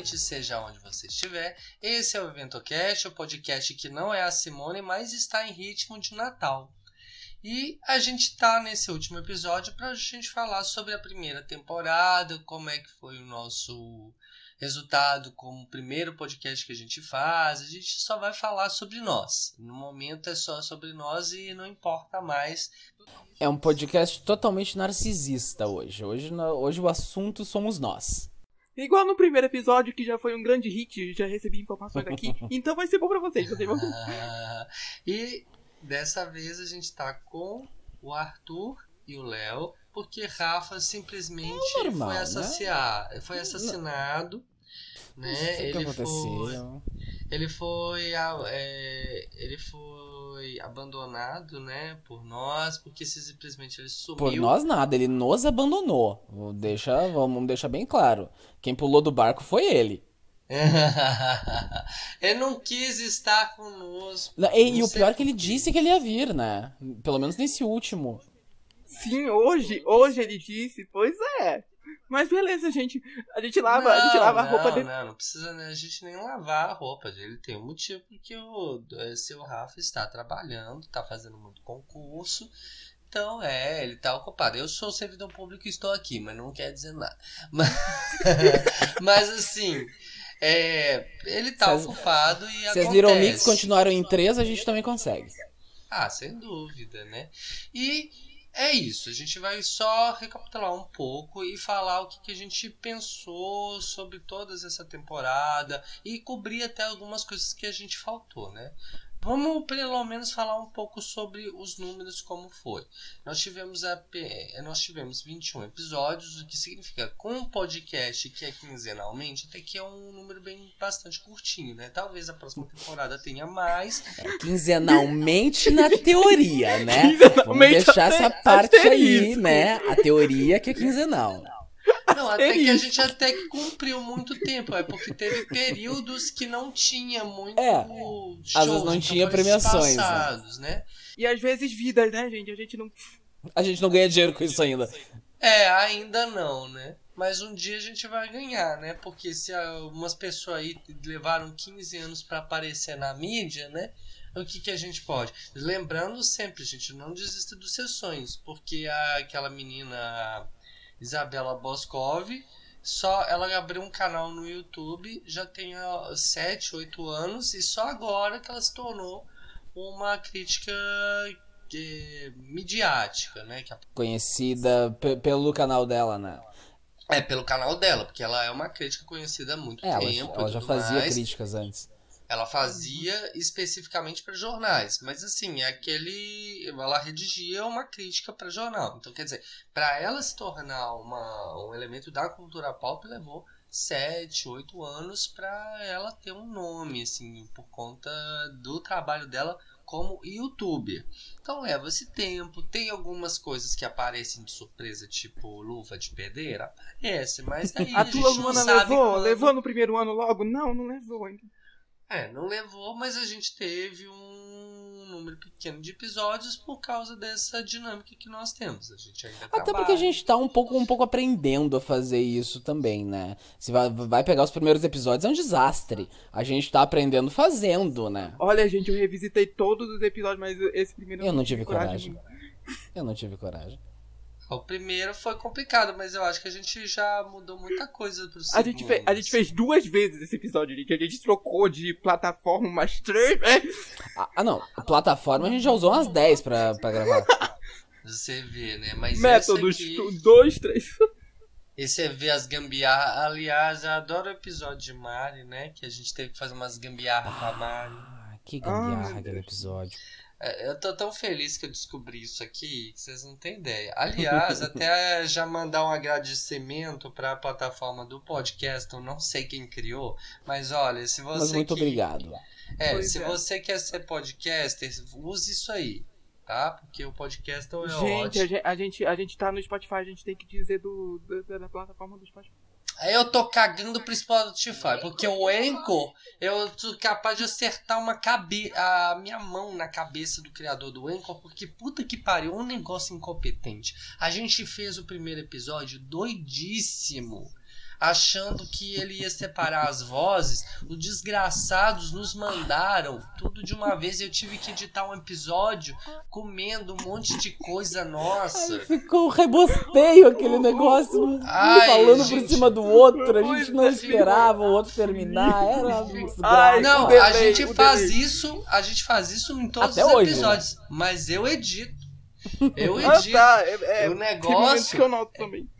noite, seja onde você estiver. Esse é o EventoCast, o podcast que não é a Simone, mas está em ritmo de Natal. E a gente tá nesse último episódio para a gente falar sobre a primeira temporada, como é que foi o nosso resultado como o primeiro podcast que a gente faz. A gente só vai falar sobre nós. No momento é só sobre nós e não importa mais. É um podcast totalmente narcisista hoje. Hoje, hoje o assunto somos nós. Igual no primeiro episódio, que já foi um grande hit, já recebi informações aqui. então vai ser bom pra vocês. vocês vão... Ah, e dessa vez a gente tá com o Arthur e o Léo, porque Rafa simplesmente É normal, foi, né? assassinar, foi assassinado. Né? Sei o que Ele foi, ele foi, a- é, ele foi abandonado, né, por nós, porque simplesmente ele sumiu. Por nós nada, ele nos abandonou. Vou deixar, vamos deixar bem claro. Quem pulou do barco foi ele. ele não quis estar conosco. Não, E, e o pior é que ele disse que ele ia vir, né? Pelo menos nesse último. Sim, hoje, hoje ele disse, pois é. Mas beleza, gente. A gente lava, a gente Não, lava a roupa não, dele. Não, não precisa né, a gente nem lavar a roupa. Ele tem um motivo porque o eh, seu Rafa está trabalhando, está fazendo muito concurso. Então, é, ele está ocupado. Eu sou servidor público e estou aqui, mas não quer dizer nada. Mas, mas, assim, é, ele está Se as- ocupado e Se as acontece. Little Mix continuaram em três, a gente também consegue. Ah, sem dúvida, né? E é isso, a gente vai só recapitular um pouco e falar o que, que a gente pensou sobre toda essa temporada e cobrir até algumas coisas que a gente faltou, né? Vamos pelo menos falar um pouco sobre os números como foi. Nós tivemos a, nós tivemos 21 episódios, o que significa com um podcast que é quinzenalmente, até que é um número bem bastante curtinho, né? Talvez a próxima temporada tenha mais, Quinzenalmente na teoria, né? Vamos deixar essa parte aí, né? A teoria que é quinzenal. Não, até que a gente até que cumpriu muito tempo, é porque teve períodos que não tinha muito É, shows, às vezes não então tinha premiações, né? espaçados, né? E às vezes vidas, né, gente? A gente não. A gente não ganha dinheiro com isso ainda. É, ainda não, né? Mas um dia a gente vai ganhar, né? Porque se algumas pessoas aí levaram 15 anos pra aparecer na mídia, né? O que, que a gente pode? Lembrando sempre, gente, não desista dos seus sonhos, porque a- aquela menina Isabela Boscov, só ela abriu um canal no YouTube, já tem 7, 8 anos, e só agora que ela se tornou uma crítica eh, midiática, né? Que a Conhecida pe- pelo canal dela, né? É, pelo canal dela, porque ela é uma crítica conhecida há muito É, ela, tempo. ela e já fazia mais. críticas antes. Ela fazia especificamente para jornais, mas assim, é aquele. Ela redigia uma crítica para jornal. Então, quer dizer, para ela se tornar uma, um elemento da cultura pop, levou sete, oito anos para ela ter um nome, assim, por conta do trabalho dela como youtuber. Então leva esse tempo, tem algumas coisas que aparecem de surpresa, tipo luva de pedreira, aparece, mas daí A gente tua Luana levou? quando. Levou no primeiro ano logo? Não, não levou ainda. É, não levou, mas a gente teve um número pequeno de episódios por causa dessa dinâmica que nós temos. A gente ainda Até porque trabalha. a gente tá um pouco, um pouco aprendendo a fazer isso também, né? Se vai, vai pegar os primeiros episódios, é um desastre. A gente tá aprendendo fazendo, né? Olha, gente, eu revisitei todos os episódios, mas esse primeiro Eu não tive coragem. nenhuma. Eu não tive coragem. O primeiro foi complicado, mas eu acho que a gente já mudou muita coisa pro A segundo. gente, fez, a gente fez duas vezes esse episódio, gente. A gente trocou de plataforma umas três vezes. Ah, ah, não. A plataforma a gente já usou umas 10 pra, pra gravar. Você vê, né? Mas Métodos. esse aqui, Dois, três. esse é ver as gambiarras. Aliás, eu adoro o episódio de Mari, né? Que a gente teve que fazer umas gambiarras com a Mari. Ah, que gambiarra meu aquele Deus. episódio. É, Eu tô tão feliz que eu descobri isso aqui que vocês não têm ideia. Aliás, até já mandar um agradecimento para a plataforma do podcast, eu não sei quem criou, mas olha, se você Mas muito que- obrigado. É, Pois se é. você quer ser podcaster, use isso aí, tá? Porque o podcast é Gente, a ótimo. gente, a, gente, a gente tá no Spotify, a gente tem que dizer do, do- da plataforma do Spotify. Eu tô cagando pro Spotify, porque o Anchor, eu sou capaz de acertar uma cabe a minha mão na cabeça do criador do Anchor, porque puta que pariu, um negócio incompetente. A gente fez o primeiro episódio doidíssimo. Achando que ele ia separar as vozes. Os desgraçados nos mandaram tudo de uma vez. Eu tive que editar um episódio comendo um monte de coisa nossa. Ficou um rebosteio aquele negócio, um Ai, falando gente. por cima do outro. A gente não esperava o outro terminar. Era Ai. Não, o a delay, gente faz delay. isso, a gente faz isso em todos Até os hoje, episódios, mas eu edito. Eu Ah, edito. tá. É, é, O negócio- que eu noto também. É,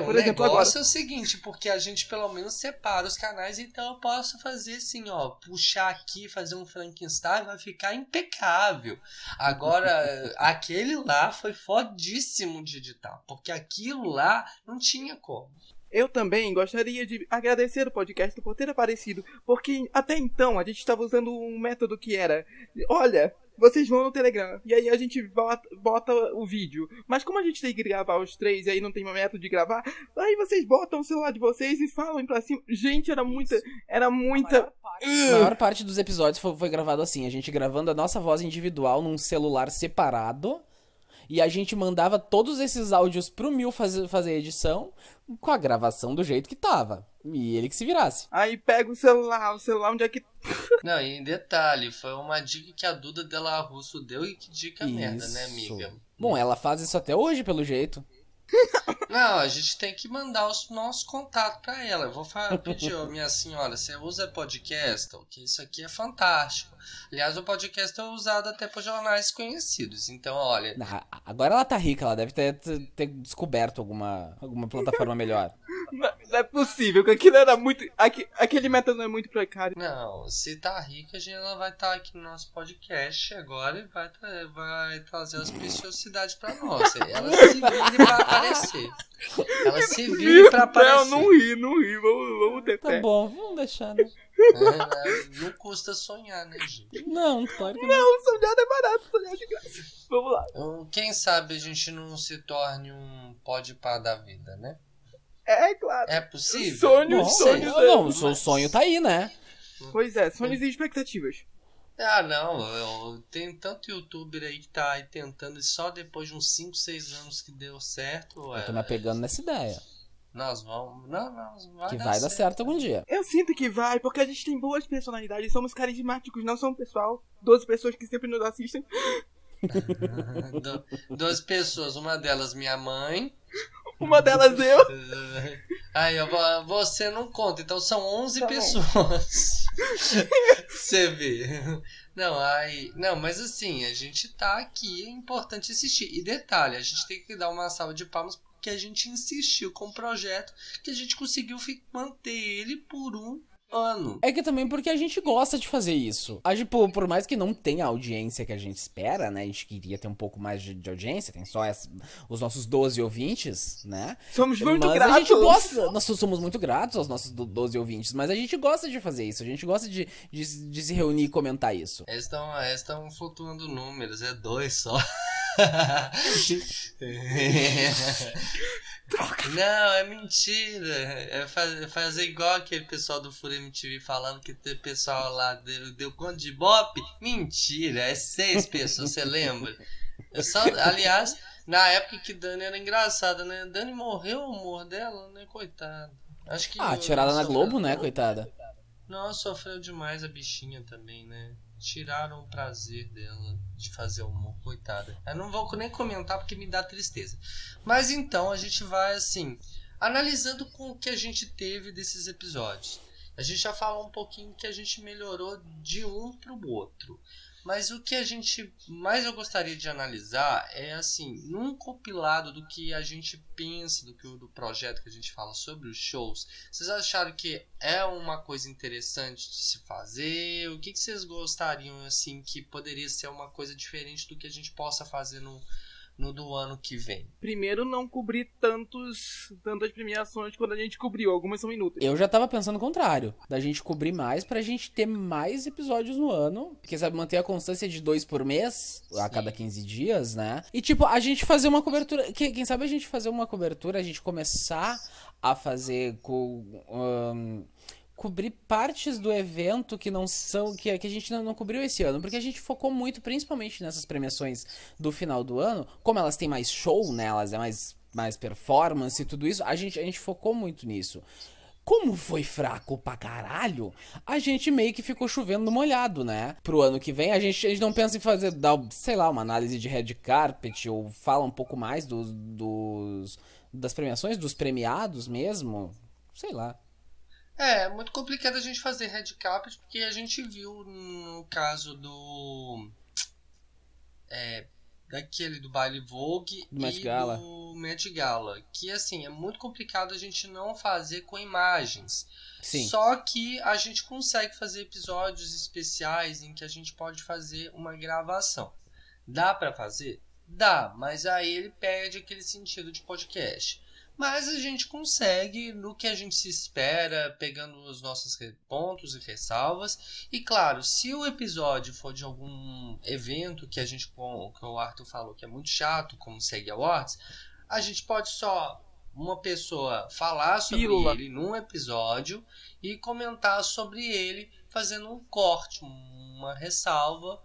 o Por exemplo, negócio é o seguinte, porque a gente pelo menos separa os canais, então eu posso fazer assim, ó, puxar aqui, fazer um Frankenstein, vai ficar impecável. Agora, aquele lá foi fodíssimo de editar, porque aquilo lá não tinha como. Eu também gostaria de agradecer o podcast por ter aparecido, porque até então a gente estava usando um método que era: olha, vocês vão no Telegram, e aí a gente bota, bota o vídeo. Mas como a gente tem que gravar os três e aí não tem método de gravar, aí vocês botam o celular de vocês e falam pra cima. Gente, era muita. Era muita. A maior parte dos episódios foi, foi gravado assim, a gente gravando a nossa voz individual num celular separado. E a gente mandava todos esses áudios pro Mil fazer, fazer a edição com a gravação do jeito que tava. E ele que se virasse. Aí pega o celular, o celular onde é que. Não, e em detalhe, foi uma dica que a Duda Della Russo deu e que dica merda, né, Isso. amiga? Bom, ela faz isso até hoje, pelo jeito. Não, a gente tem que mandar os nossos contatos pra ela. Eu vou pedir, ô, minha senhora, você usa podcast? Que isso aqui é fantástico. Aliás, o podcast é usado até por jornais conhecidos. Então, olha, Ah, Agora ela tá rica, ela deve ter, ter- ter descoberto alguma, alguma plataforma melhor. Não, não é possível, que aquilo era muito. aque- aquele método é muito precário. não, se tá rica, a gente ela vai estar aqui no nosso podcast agora e vai, tra- vai trazer as preciosidades pra nós. Ela se vire pra aparecer. Ela se vire pra aparecer. Não, não ri, não ri, vamos, vamos ter Tá bom, vamos deixar, né? É, não custa sonhar, né, gente? Não, claro que não. Não, sonhar é barato, sonhar de graça. Vamos lá. Então, Quem sabe a gente não se torne um pode pá da vida, né? É, claro. É possível? Sonho, Não Bom, sei. sonho. não, o seu sonho tá aí, né? Pois é, sonhos e expectativas. Ah, não. Eu, tem tanto youtuber aí que tá aí tentando e só depois de uns 5, 6 anos que deu certo. Eu Ué, tô me apegando nessa ideia. nós vamos. Não, não, vai Que dar vai dar certo algum dia. Eu sinto que vai, porque a gente tem boas personalidades, somos carismáticos, não somos pessoal. 12 pessoas que sempre nos assistem. Do- Duas pessoas, uma delas minha mãe. Uma delas eu. Aí, você não conta, então são 11 Tá pessoas. Você vê. Não, aí. Não, mas assim, a gente tá aqui, é importante insistir. E detalhe, a gente tem que dar uma salva de palmas porque a gente insistiu com o projeto que a gente conseguiu manter ele por um ano. É que também porque a gente gosta de fazer isso. A gente, por, por mais que não tenha a audiência que a gente espera, né? A gente queria ter um pouco mais de, de audiência, tem só essa- os nossos 12 ouvintes, né? Somos muito mas gratos. a gente gosta, nós somos muito gratos aos nossos do- 12 ouvintes, mas a gente gosta de fazer isso, a gente gosta de, de, de se reunir e comentar isso. Eles estão eles estão flutuando números, é dois só. Não, é mentira. É faz- fazer igual aquele pessoal do Fura MTV falando que tem pessoal lá deu, deu conta de bop. Mentira, é seis pessoas, você lembra? Eu só, aliás, na época que Dani era engraçada, né? Dani morreu o humor dela, né? Coitada. Acho que Ah, tirada na Globo, né, coitada? Não, sofreu demais a bichinha também, né? Tiraram o prazer dela de fazer humor, coitada. Eu não vou nem comentar porque me dá tristeza. Mas então a gente vai assim, analisando com o que a gente teve desses episódios. A gente já falou um pouquinho que a gente melhorou de um pro outro. Mas o que a gente mais eu gostaria de analisar é assim, num compilado do que a gente pensa do que do projeto que a gente fala sobre os shows, vocês acharam que é uma coisa interessante de se fazer? O que, que vocês gostariam assim que poderia ser uma coisa diferente do que a gente possa fazer no, no do ano que vem? Primeiro, não cobrir tantos, tantas premiações quando a gente cobriu. Algumas são inúteis. Eu já tava pensando o contrário, da gente cobrir mais pra gente ter mais episódios no ano, porque sabe, manter a constância de dois por mês, a Sim. cada 15 dias, né? E tipo, a gente fazer uma cobertura, que- quem sabe a gente fazer uma cobertura, a gente começar a fazer com... ahn, cobrir partes do evento que não são que, que a gente não, não cobriu esse ano, porque a gente focou muito principalmente nessas premiações do final do ano, como elas têm mais show nelas, é mais mais performance e tudo isso, a gente, a gente focou muito nisso. Como foi fraco pra caralho, a gente meio que ficou chovendo no molhado, né? Pro ano que vem, a gente, a gente não pensa em fazer, dar, sei lá, uma análise de red carpet ou fala um pouco mais dos, dos das premiações, dos premiados mesmo. Sei lá. É, é muito complicado a gente fazer carpet porque a gente viu no caso do. É, daquele do baile Vogue Do e Gala. do Met Gala. Que assim, é muito complicado a gente não fazer com imagens. Sim. Só que a gente consegue fazer episódios especiais em que a gente pode fazer uma gravação. Dá pra fazer? Dá, mas aí ele perde aquele sentido de podcast. Mas a gente consegue no que a gente se espera, pegando os nossos pontos e ressalvas. E claro, se o episódio for de algum evento que a gente que o Arthur falou que é muito chato, como o Seg Awards, a gente pode só uma pessoa falar sobre Pílula. ele num episódio e comentar sobre ele fazendo um corte, uma ressalva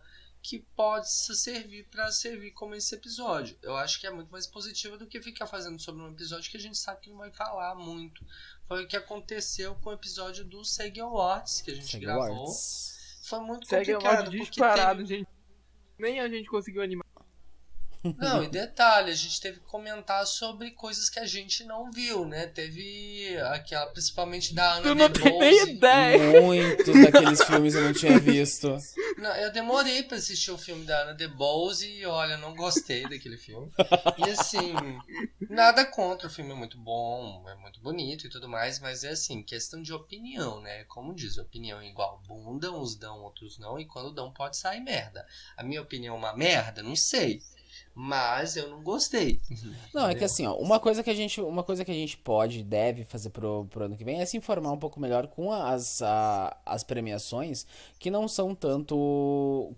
que pode se servir para servir como esse episódio. Eu acho que é muito mais positivo do que ficar fazendo sobre um episódio que a gente sabe que não vai falar muito. Foi o que aconteceu com o episódio do Seg Awards que a gente Segue gravou. Awards. Foi muito Segue complicado. porque disparado, teve- gente. Nem a gente conseguiu animar. Não, e detalhe, a gente teve que comentar sobre coisas que a gente não viu, né? Teve aquela, principalmente da Ana Tu não tem nem ideia. Muitos daqueles filmes eu não tinha visto. Não, eu demorei pra assistir o filme da Ana DeBose e olha, não gostei daquele filme. E assim, nada contra, o filme é muito bom, é muito bonito e tudo mais, mas é assim, questão de opinião, né? Como diz, opinião é igual bunda, uns dão, outros não, e quando dão pode sair merda. A minha opinião é uma merda? Não sei. Mas eu não gostei. Não, é que assim, ó, uma coisa que a gente, uma coisa que a gente pode e deve fazer pro, pro ano que vem é se informar um pouco melhor com as, a- as premiações que não são tanto.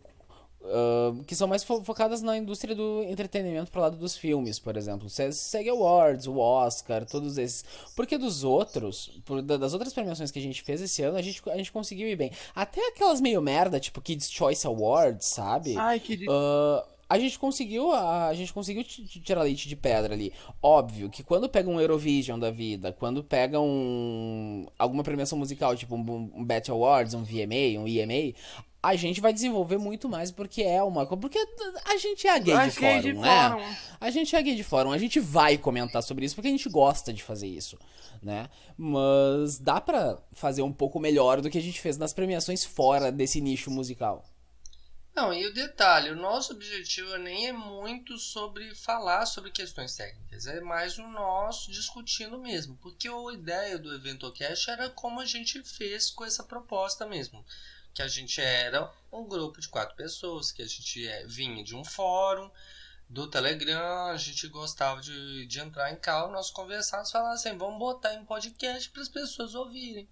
ah, que são mais fo- focadas na indústria do entretenimento pro lado dos filmes, por exemplo. Se- SEG Awards, o Oscar, todos esses. Porque dos outros, por- da- das outras premiações que a gente fez esse ano, a gente, a gente conseguiu ir bem. Até aquelas meio merda, tipo Kids Choice Awards, sabe? Ai, que. Ah, a gente conseguiu a, a gente conseguiu ti- ti- tirar leite de pedra ali. Óbvio que quando pega um Eurovision da vida, quando pega um alguma premiação musical, tipo um, um BET Awards, um VMA, um EMA, a gente vai desenvolver muito mais porque é uma co- porque a gente é a gay de gays fórum, de né? fórum. A gente é gay de fórum, a gente vai comentar sobre isso porque a gente gosta de fazer isso, né? Mas dá pra fazer um pouco melhor do que a gente fez nas premiações fora desse nicho musical. Não, e o detalhe, o nosso objetivo nem é muito sobre falar sobre questões técnicas, é mais o nosso discutindo mesmo, porque a ideia do EventoCast era como a gente fez com essa proposta mesmo, que a gente era um grupo de quatro pessoas, que a gente é, vinha de um fórum, do Telegram, a gente gostava de, de entrar em cal, nós conversávamos, falar assim, vamos botar em podcast para as pessoas ouvirem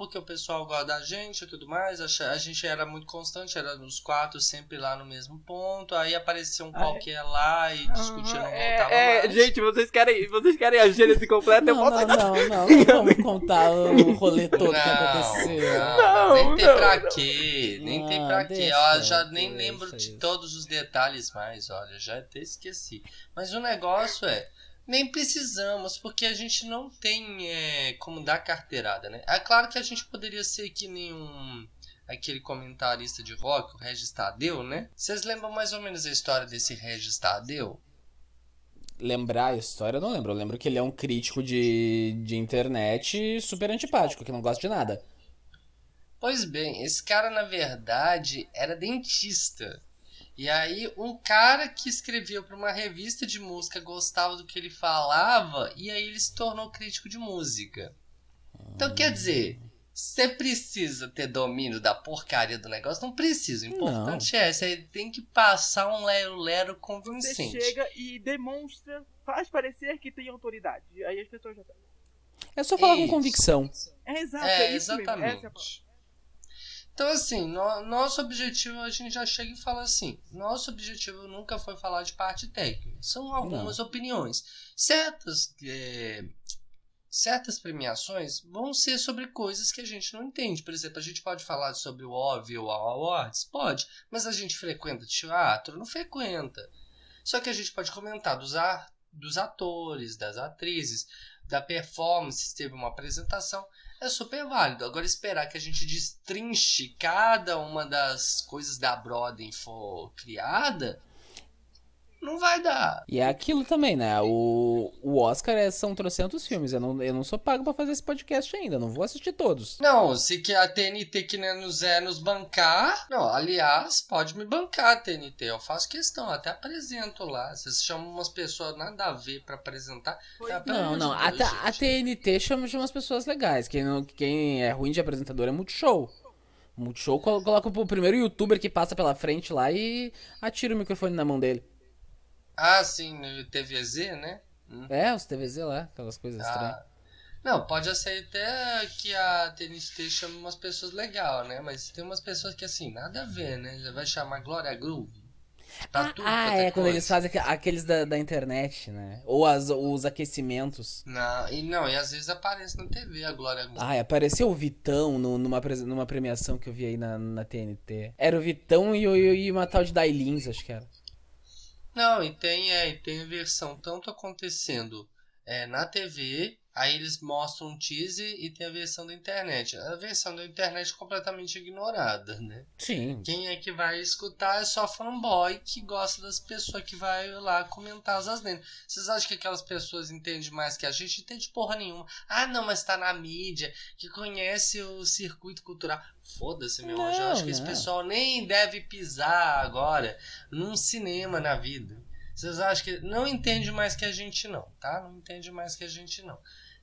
porque o pessoal gosta da gente e tudo mais. A gente era muito constante, era nos quatro sempre lá no mesmo ponto. Aí aparecia um qualquer lá e discutia, não é, voltava é, mais. gente, vocês querem, vocês querem a gênese completa? Eu Não, posso não, não, não, não vamos contar o rolê todo que aconteceu. Não, Não, nem tem não, pra não. quê, nem tem Não, pra quê. Ó, já nem deixa lembro de isso. todos os detalhes mais, olha, já até esqueci. Mas o negócio é, nem precisamos, porque a gente não tem é, como dar carteirada, né? É claro que a gente poderia ser que nem um aquele comentarista de rock, o Regis Tadeu, né? Vocês lembram mais ou menos a história desse Regis Tadeu? Lembrar a história, eu não lembro. Eu lembro que ele é um crítico de, de internet super antipático, que não gosta de nada. Pois bem, esse cara na verdade era dentista. E aí um cara que escreveu para uma revista de música gostava do que ele falava e aí ele se tornou crítico de música. Então quer dizer, você precisa ter domínio da porcaria do negócio? Não precisa. O importante é, você tem que passar um lero-lero Você convincente. chega e demonstra, faz parecer que tem autoridade. Aí as pessoas já sabem. É só falar com Isso. convicção. É exato, é, É, é exatamente. Então, assim, no- nosso objetivo, a gente já chega e fala assim: nosso objetivo nunca foi falar de parte técnica. São algumas opiniões. Certas, é, certas premiações vão ser sobre coisas que a gente não entende. Por exemplo, a gente pode falar sobre o OVI ou a Awards? Pode. Mas a gente frequenta teatro? Não frequenta. Só que a gente pode comentar dos ar dos atores, das atrizes, da performance, teve uma apresentação, é super válido. Agora esperar que a gente destrinche cada uma das coisas da Broadway for criada, não vai dar. E é aquilo também, né? O, o Oscar é, são trocentos filmes. Eu não, eu não sou pago pra fazer esse podcast ainda. Não vou assistir todos. Não, se que a TNT que nem nos é nos bancar. Não, aliás, pode me bancar, TNT. Eu faço questão, até apresento lá. Vocês chamam umas pessoas nada a ver pra apresentar. Pelo Não, não. A, Deus, a gente. TNT chama de umas pessoas legais. Quem, não, quem é ruim de apresentador é Multishow. Multishow colo- coloca o primeiro youtuber que passa pela frente lá e atira o microfone na mão dele. Ah, sim, no TVZ, né? Hum. É, os TVZ lá, aquelas coisas estranhas. Ah, não, pode ser até que a TNT chame umas pessoas legais, né? Mas tem umas pessoas que assim, nada a ver, né? Já vai chamar Glória Groove. Pra Ah, tudo ah, quanto é, quando coisa. eles fazem aque- aqueles da, da internet, né? Ou as, os aquecimentos. Não, e não, e às vezes aparece na TV a Glória Groove. Ah, apareceu o Vitão no- numa, numa premiação que eu vi aí na, na TNT. Era o Vitão e, o- e uma tal de Dailins, acho que era. Não, e tem, é, tem a versão tanto acontecendo é, na TV, aí eles mostram um teaser e tem a versão da internet. A versão da internet é completamente ignorada, né? Sim. Quem é que vai escutar é só fanboy que gosta das pessoas que vai lá comentar as asneiras. Vocês acham que aquelas pessoas entendem mais que a gente? Entende porra nenhuma. Ah, não, mas tá na mídia, que conhece o circuito cultural. Foda-se, meu anjo. Eu Não, acho que esse não. pessoal nem deve pisar agora num cinema na vida. Vocês acham que não entende mais que a gente não, tá? Não entende mais que a gente não.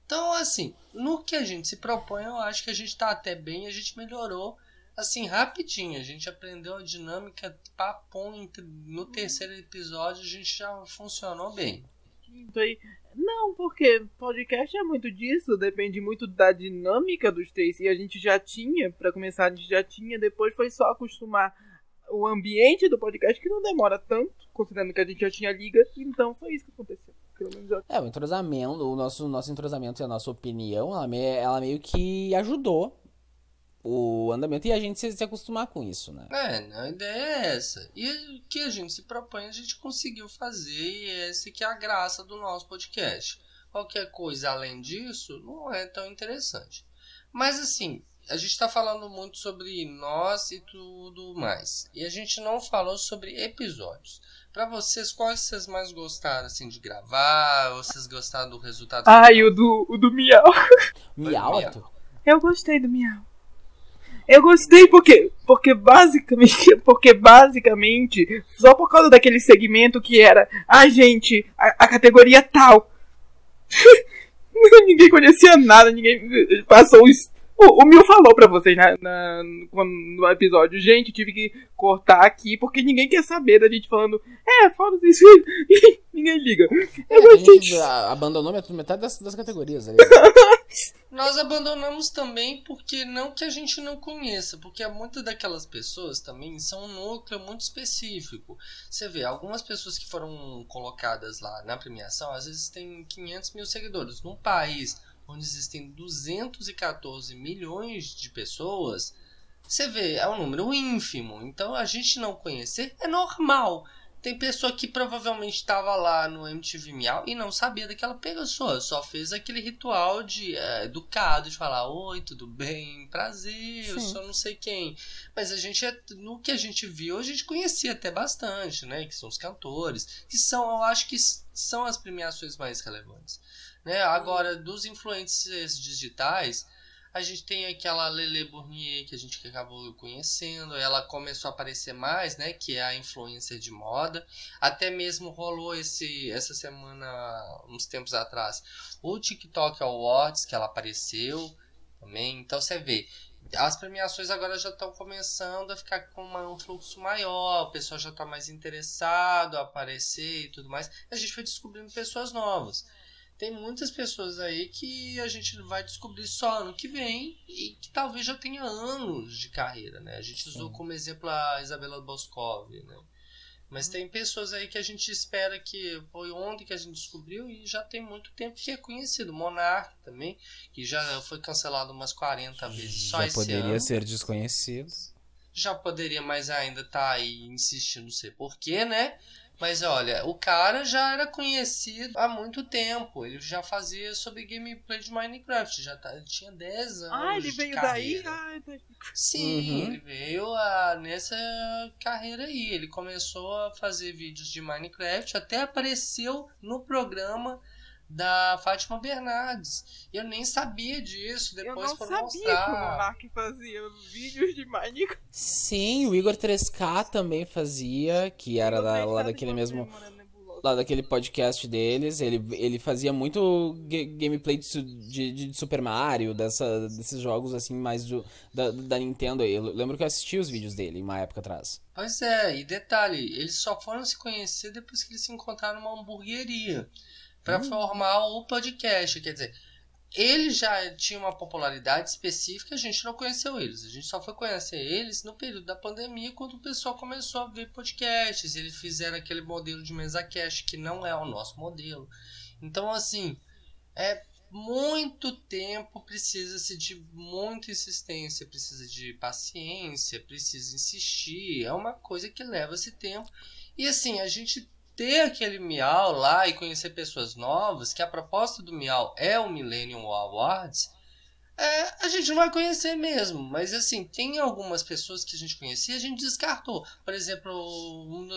Então, assim, no que a gente se propõe, eu acho que a gente tá até bem, a gente melhorou assim, rapidinho. A gente aprendeu a dinâmica papum entre- no terceiro episódio, a gente já funcionou bem. Aí- Não, porque podcast é muito disso, depende muito da dinâmica dos três. E a gente já tinha, pra começar, a gente já tinha, depois foi só acostumar o ambiente do podcast, que não demora tanto, considerando que a gente já tinha liga. Então foi isso que aconteceu. É, o entrosamento, o nosso, nosso entrosamento e a nossa opinião, ela, me- ela meio que ajudou o andamento e a gente se, se acostumar com isso, né? É, né, a ideia é essa. E o que a gente se propõe, a gente conseguiu fazer, e essa que é a graça do nosso podcast. Qualquer coisa além disso não é tão interessante. Mas assim, a gente está falando muito sobre nós e tudo mais. E a gente não falou sobre episódios. Pra vocês, quais vocês mais gostaram assim, de gravar? Ou vocês gostaram do resultado? Ai, final? o do, o do Miau. Miau? Eu gostei do Miau. Eu gostei porque, porque basicamente, porque basicamente, só por causa daquele segmento que era, ah gente, a, a categoria tal. ninguém conhecia nada, ninguém passou os. O, o Mil falou pra vocês na, na- quando- no episódio, gente, tive que cortar aqui porque ninguém quer saber da gente falando, é, foda-se isso, ninguém liga. Eu É, a gostei gente a- abandonou met- metade das, das categorias ali. Nós abandonamos também porque não que a gente não conheça, porque muitas daquelas pessoas também são um núcleo muito específico. Você vê, algumas pessoas que foram colocadas lá na premiação, às vezes tem 500 mil seguidores. Num país onde existem 214 milhões de pessoas, você vê, é um número ínfimo. Então a gente não conhecer é normal. Tem pessoa que provavelmente estava lá no MTV Miau e não sabia daquela pessoa, só fez aquele ritual de é, educado de falar: Oi, tudo bem? Prazer, eu Sim. sou não sei quem. Mas a gente, é- no que a gente viu, a gente conhecia até bastante, né? Que são os cantores, que são, eu acho que são as premiações mais relevantes. Né? Agora, dos influencers digitais, a gente tem aquela Lele Bournier que a gente acabou conhecendo, ela começou a aparecer mais, né, que é a influencer de moda. Até mesmo rolou esse essa semana, uns tempos atrás, o TikTok Awards que ela apareceu também. Então você vê, as premiações agora já estão começando a ficar com uma- um fluxo maior, o pessoal já está mais interessado a aparecer e tudo mais. A gente foi descobrindo pessoas novas. Tem muitas pessoas aí que a gente vai descobrir só ano que vem e que talvez já tenha anos de carreira, né? A gente Sim. usou como exemplo a Isabela Boscov, né? Mas tem pessoas aí que a gente espera que foi ontem que a gente descobriu e já tem muito tempo que é conhecido. Monark também, que já foi cancelado umas 40 vezes só Já esse poderia ano ser desconhecido. já poderia mais ainda estar aí insistindo, não sei porquê, né? Mas olha, o cara já era conhecido há muito tempo. Ele já fazia sobre gameplay de Minecraft. Já tá, ele tinha 10 anos. Ah, ele de veio daí? carreira. Ah, Sim, Uhum. ele veio a, nessa carreira aí. Ele começou a fazer vídeos de Minecraft, até apareceu no programa da Fátima Bernardes. Eu nem sabia disso, eu depois não foram sabia que o mostrar. Monark fazia vídeos de Minecraft. Sim, o Igor 3K também fazia, que era Eu da- lá daquele que mesmo. Lá daquele podcast deles, ele, ele fazia muito ga- gameplay de, de, de Super Mario, dessa, desses jogos assim, mais do, da, da Nintendo aí. Eu lembro que eu assisti os vídeos dele uma época atrás. Pois é, e detalhe, eles só foram se conhecer depois que eles se encontraram numa hamburgueria para formar o podcast. Quer dizer, eles já tinham uma popularidade específica, a gente não conheceu eles. A gente só foi conhecer eles no período da pandemia, quando o pessoal começou a ver podcasts. Eles fizeram aquele modelo de mesa cast que não é o nosso modelo. Então, assim, é muito tempo, precisa-se de muita insistência, precisa de paciência, precisa insistir. É uma coisa que leva esse tempo. E assim, a gente ter aquele Miau lá e conhecer pessoas novas, que a proposta do Miau é o Millennium Awards, é, a gente não vai conhecer mesmo. Mas assim, tem algumas pessoas que a gente conhecia a gente descartou. Por exemplo,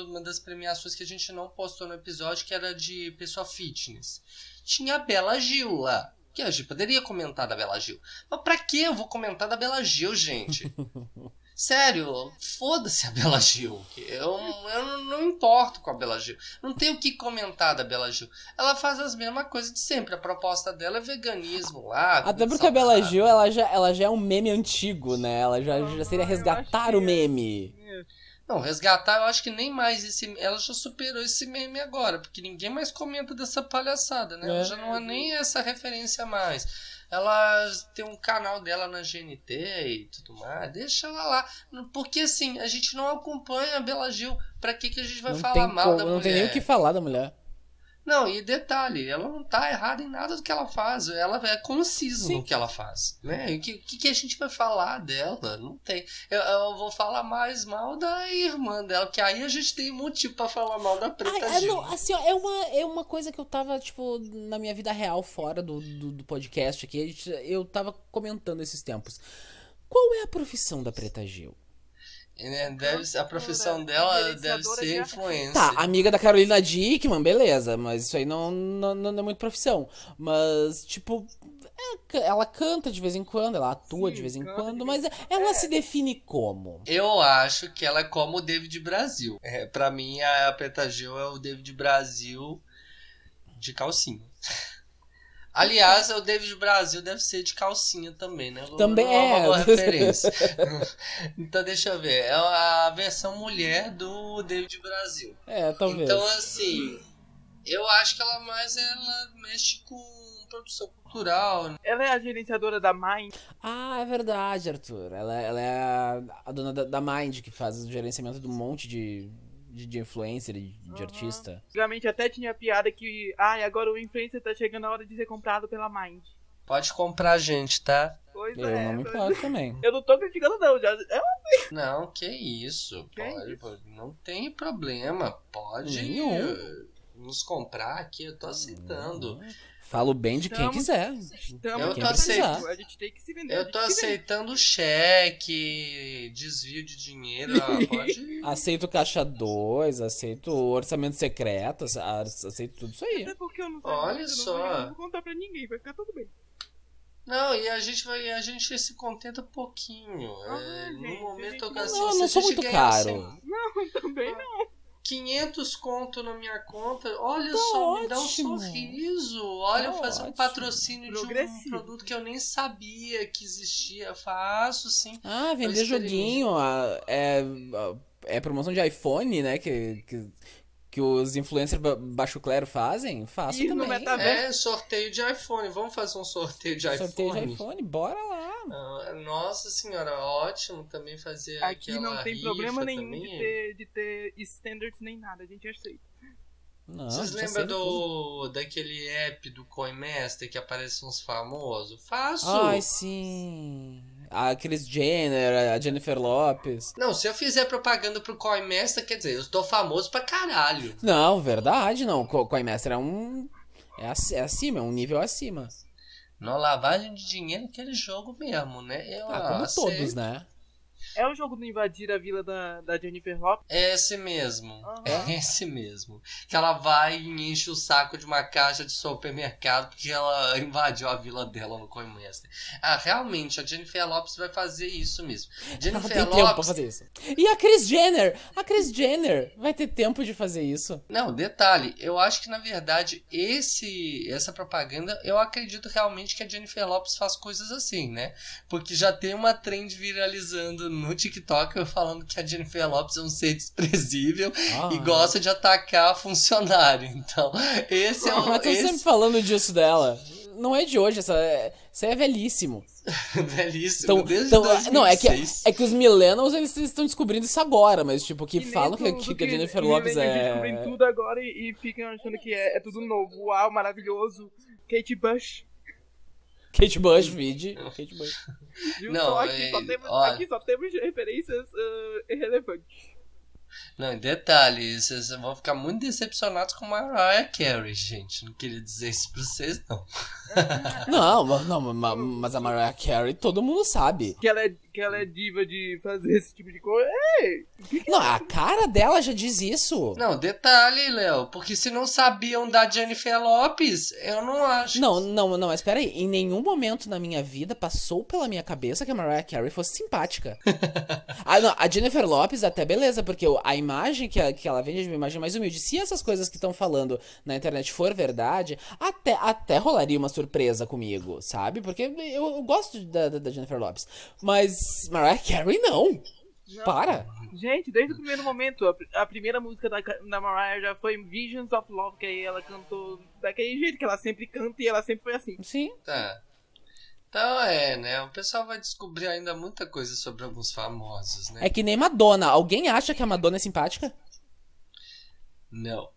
uma das premiações que a gente não postou no episódio, que era de pessoa fitness. Tinha a Bela Gil lá. Que a gente poderia comentar da Bela Gil. Mas pra que eu vou comentar da Bela Gil, gente? Sério, foda-se a Bela Gil. Eu, eu não, não importo com a Bela Gil. Não tenho o que comentar da Bela Gil. Ela faz as mesmas coisas de sempre. A proposta dela é veganismo lá. Até porque a Bela. Gil, ela já, ela já é um meme antigo, né? Ela já, já seria resgatar o que- meme. Não, resgatar, eu acho que nem mais esse. Ela já superou esse meme agora, porque ninguém mais comenta dessa palhaçada, né? Ela É. já não é nem essa referência mais. Ela tem um canal dela na GNT e tudo mais. Deixa ela lá. Porque assim, a gente não acompanha a Bela Gil. Pra que, que a gente vai Não, falar mal como- da não mulher? tem nem o que falar da mulher. Não, e detalhe, ela não tá errada em nada do que ela faz. Ela é concisa Sim. no que ela faz. Né? O que, que, a gente vai falar dela? Não tem. Eu, eu vou falar mais mal da irmã dela, que aí a gente tem motivo pra falar mal da Preta Ai, é, Gil. não, assim, ó, é uma, é uma coisa que eu tava, tipo, na minha vida real, fora do, do, do podcast aqui, gente- eu tava comentando esses tempos. Qual é a profissão da Preta Gil? Né, deve a profissão dela deve ser influência. Tá, amiga da Carolina Dickman, beleza, mas isso aí não, não, não é muito profissão. Mas, tipo, é, ela canta de vez em quando, ela atua Sim, de vez em quando, mas ela É. se define como? Eu acho que ela é como o David Brasil. É, pra mim, a Preta Gil é o David Brasil de calcinha. Aliás, o David Brasil deve ser de calcinha também, né? Também Não uma é. boa referência. então, deixa eu ver. É a versão mulher do David Brasil. É, talvez. Então, assim, eu acho que ela mais ela mexe com produção cultural, né? Ela é a gerenciadora da Mind. Ah, é verdade, Arthur. Ela, ela é a, a dona da, da Mind, que faz o gerenciamento de um monte de, de, de influencer, de, de Aham. artista. Antigamente até tinha piada que, ai, agora o influencer tá chegando a hora de ser comprado pela Mind. Pode comprar a gente, tá? Pois Eu é. não me pois- importo também. Eu não tô criticando não, já. É Não, que isso. Que pode, isso? pode- não tem problema. Pode Nenhum. eh, nos comprar aqui, eu tô aceitando. Falo bem de quem quiser. Estamos Eu tô aceitando. A gente tem que se vender. Eu tô aceitando cheque, desvio de dinheiro, ah, pode. Aceito caixa 2, aceito orçamento secreto, ace- aceito tudo isso aí. Até porque eu não sei. Olha eu não só. Vou, eu não vou contar pra ninguém, vai ficar tudo bem. Não, e a gente vai, a gente se contenta pouquinho. Ah, é, gente, no momento gente, que assim, Não, não sou muito caro. assim, Não, também não. 500 conto na minha conta, olha Tá só, me dá um ótimo. sorriso. Olha, Tá fazer um ótimo. patrocínio de um produto que eu nem sabia que existia. Faço sim. Ah, vender joguinho, é, é promoção de iPhone, né? Que, que, que os influencers ba baixo clero fazem. Faço E no também. metaverso? É, sorteio de iPhone. Vamos fazer um sorteio de Sorteio iPhone? de iPhone, bora lá. Ah, Nossa senhora, ótimo também fazer Aqui não tem problema nenhum também. de ter, de ter standards nem nada, a gente aceita. Não, Vocês lembram tudo. do daquele app do Coinmaster que aparece uns famosos? Faço! Ai, sim. A Chris Jenner, a Jennifer Lopes. Não, se eu fizer propaganda pro Coin Master, quer dizer, eu estou famoso pra caralho. Não, verdade, não. Co Coin Master é um. É, é acima, é um nível acima. Não, lavagem de dinheiro aquele jogo mesmo, né? Eu ah, como todos, né? É o jogo do invadir a vila da, da Jennifer Lopez? É esse mesmo. Uhum. É esse mesmo. Que ela vai e enche o saco de uma caixa de supermercado porque ela invadiu a vila dela no Coinmaster. Ah, realmente, a Jennifer Lopes vai fazer isso mesmo. Jennifer ela tem Lopes... tempo pra fazer isso. E a Chris Jenner? A Chris Jenner vai ter tempo de fazer isso. Não, detalhe, eu acho que na verdade esse essa propaganda, eu acredito realmente que a Jennifer Lopes faz coisas assim, né? Porque já tem uma trend viralizando no TikTok falando que a Jennifer Lopes é um ser desprezível ah, e gosta de atacar funcionário. Então, esse é o. Mas tô esse... sempre falando disso dela. Não é de hoje, essa é, isso é velhíssimo. velhíssimo, então, desde então, 2006. Não, é que, é que os millennials eles estão descobrindo isso agora, mas tipo, que falam que, que, que, a Jennifer Lopes é... descobrindo tudo agora e, e ficam achando que é, é tudo novo. Uau, maravilhoso. Kate Bush. Kate Bush, vide. Kate Bush. Não, aqui, é, só temos, aqui só temos referências uh, irrelevantes. Não, detalhe, vocês vão ficar muito decepcionados com Mariah Carey, gente. Não queria dizer isso pra vocês, não. não, não, mas a Mariah Carey todo mundo sabe. Que ela é, que ela é diva de fazer esse tipo de coisa. Ei, não, a cara dela já diz isso. Não, detalhe, Léo, porque se não sabiam da Jennifer Lopes, eu não acho. Não, não, não, mas peraí. Em nenhum momento na minha vida passou pela minha cabeça que a Mariah Carey fosse simpática. ah, não, a Jennifer Lopes até beleza, porque a imagem que, a, que ela vende é uma imagem mais humilde. Se essas coisas que estão falando na internet for verdade, até, até rolaria uma surpresa comigo, sabe? Porque eu, eu gosto da, da, Jennifer Lopes. Mas Mariah Carey, não. não. Para. Gente, desde o primeiro momento, a, a, primeira música da, da Mariah já foi Visions of Love, que aí ela cantou daquele jeito que ela sempre canta e ela sempre foi assim. Sim. Tá. Então é, né? O pessoal vai descobrir ainda muita coisa sobre alguns famosos, né? É que nem Madonna. Alguém acha que a Madonna é simpática? Não.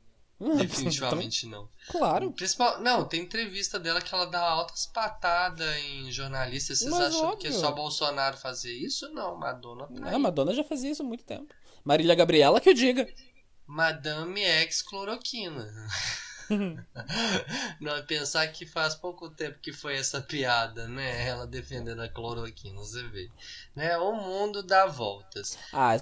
Definitivamente não. Claro. Principal, não, tem entrevista dela que ela dá altas patadas em jornalistas. Vocês Mas acham óbvio. que é só Bolsonaro fazer isso? Não, Madonna tá É, Madonna já fazia isso há muito tempo. Marília Gabriela que eu diga. Madame ex cloroquina. Não, pensar que faz pouco tempo que foi essa piada, né? Ela defendendo a cloroquina, você vê. Né? O mundo dá voltas. Ah,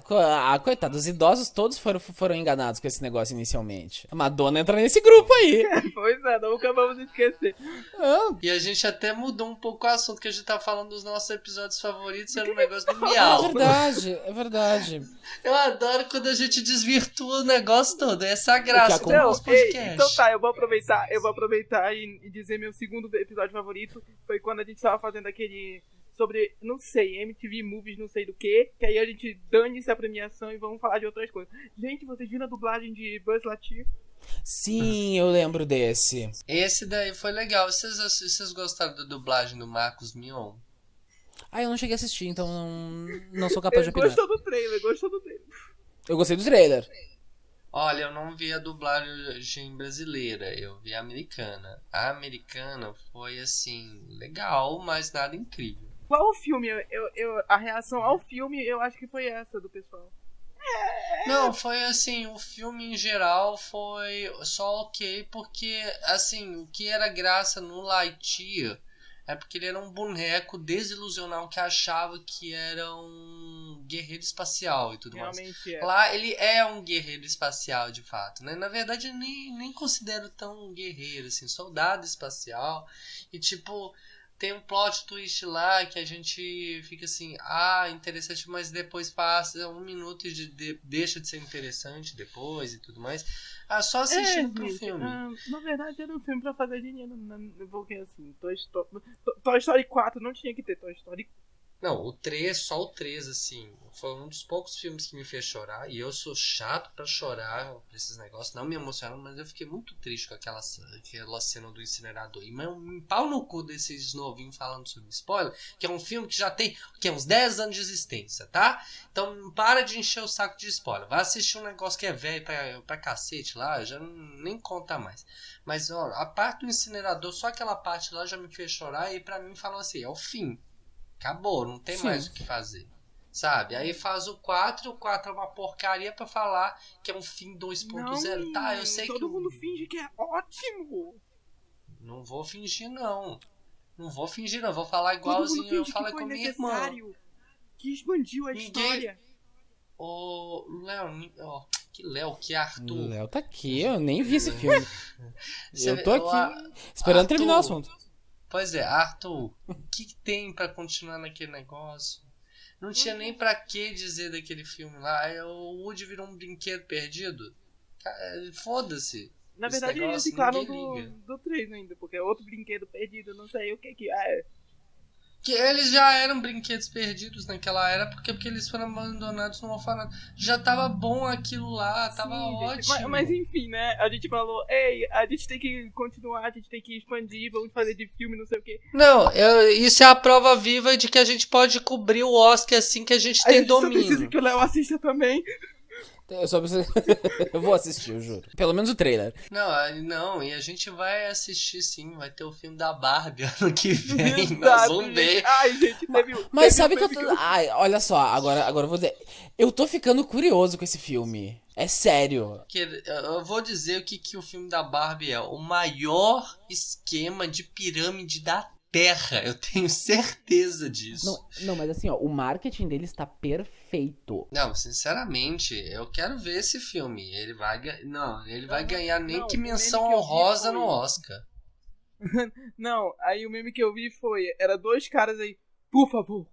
ah, coitado, os idosos todos foram, foram enganados com esse negócio inicialmente. A Madonna entra nesse grupo aí. pois é, nunca vamos esquecer. Ah. E a gente até mudou um pouco o assunto, que a gente tá falando dos nossos episódios favoritos, era um negócio do miau. É verdade, é verdade. Eu adoro quando a gente desvirtua o negócio todo, essa é a graça do nosso podcast. Então tá, eu vou aproveitar, eu vou aproveitar e, e dizer meu segundo episódio favorito, foi quando a gente tava fazendo aquele sobre, não sei, MTV Movies, não sei do que, que aí a gente dane-se a premiação e vamos falar de outras coisas. Gente, vocês viram a dublagem de Buzz Lightyear? Sim, eu lembro desse. Esse daí foi legal. Vocês, vocês gostaram da dublagem do Marcos Mion? Ah, eu não cheguei a assistir, então não, não sou capaz de opinar. Gostou do trailer, gostou do trailer. Eu gostei do trailer. Olha, eu não vi a dublagem brasileira, eu vi a americana. A americana foi assim, legal, mas nada incrível. Qual o filme? Eu, eu, a reação ao filme eu acho que foi essa do pessoal. Não, foi assim, o filme em geral foi só ok, porque assim, o que era graça no Lightyear é porque ele era um boneco desilusional que achava que era um guerreiro espacial e tudo Realmente mais. É. Lá ele é um guerreiro espacial de fato, né? Na verdade eu nem, nem considero tão guerreiro assim, soldado espacial e tipo tem um plot twist lá que a gente fica assim, ah, interessante, mas depois passa um minuto e de, de, deixa de ser interessante depois e tudo mais. Ah, só assistindo é, pro gente, filme. Ah, na verdade era um filme pra fazer dinheiro, porque assim, Toy Story, Toy Story 4 não tinha que ter Toy Story não, o 3, só o 3, assim, foi um dos poucos filmes que me fez chorar. E eu sou chato para chorar esses negócios. Não me emocionam, mas eu fiquei muito triste com aquela, aquela cena do incinerador. E um pau no cu desses novinhos falando sobre spoiler, que é um filme que já tem que é uns 10 anos de existência, tá? Então para de encher o saco de spoiler. Vai assistir um negócio que é velho pra, pra cacete lá, já nem conta mais. Mas ó, a parte do incinerador, só aquela parte lá já me fez chorar e para mim falou assim, é o fim Acabou, não tem Sim. mais o que fazer. Sabe? Aí faz o 4 e o 4 é uma porcaria pra falar que é um fim 2.0. Tá, eu sei todo que. o- mundo finge que é ótimo. Não vou fingir, não. Não vou fingir, não. Vou falar Todo igualzinho eu falo com minha irmã. Que expandiu a Ninguém- história. Ô, Léo, que Léo, que Arthur. O Léo tá aqui, eu nem vi esse filme. Eu tô aqui esperando Arthur. terminar o assunto. Pois é, Arthur, o que, que tem pra continuar naquele negócio? Não tinha nem pra que dizer daquele filme lá. É, O Woody virou um brinquedo perdido. É, Foda-se. Na verdade, eles negócio, reclamam ninguém do, do 3 ainda, porque é outro brinquedo perdido, não sei o que que é. Que eles já eram brinquedos perdidos naquela era, porque, porque eles foram abandonados no orfanato. Já tava bom aquilo lá, tava Sim, ótimo. Mas, mas enfim, né? A gente falou, ei, a gente tem que continuar, a gente tem que expandir, vamos fazer de filme, não sei o que. Não, eu- isso é a prova viva de que a gente pode cobrir o Oscar assim que a gente A tem gente só precisa domínio. que o Léo assista também. Eu só preciso... eu vou assistir, eu juro. Pelo menos o trailer. Não, não, e a gente vai assistir sim, vai ter o filme da Barbie ano que vem, nós Exato, vamos gente. ver. Ai, gente, teve, Mas teve sabe um que eu tô. Ai, olha só, agora, agora eu vou dizer. Eu tô ficando curioso com esse filme. É sério. Que- Eu vou dizer o que, que o filme da Barbie é. O maior esquema de pirâmide da Terra. Eu tenho certeza disso. Não, não, mas assim, ó, o marketing dele está perfeito. Não, sinceramente, eu quero ver esse filme. Ele vai ganhar. Não, ele vai Não, ganhar nem não, que menção que honrosa foi- no Oscar. Não, aí o meme que eu vi foi, era dois caras aí, por favor,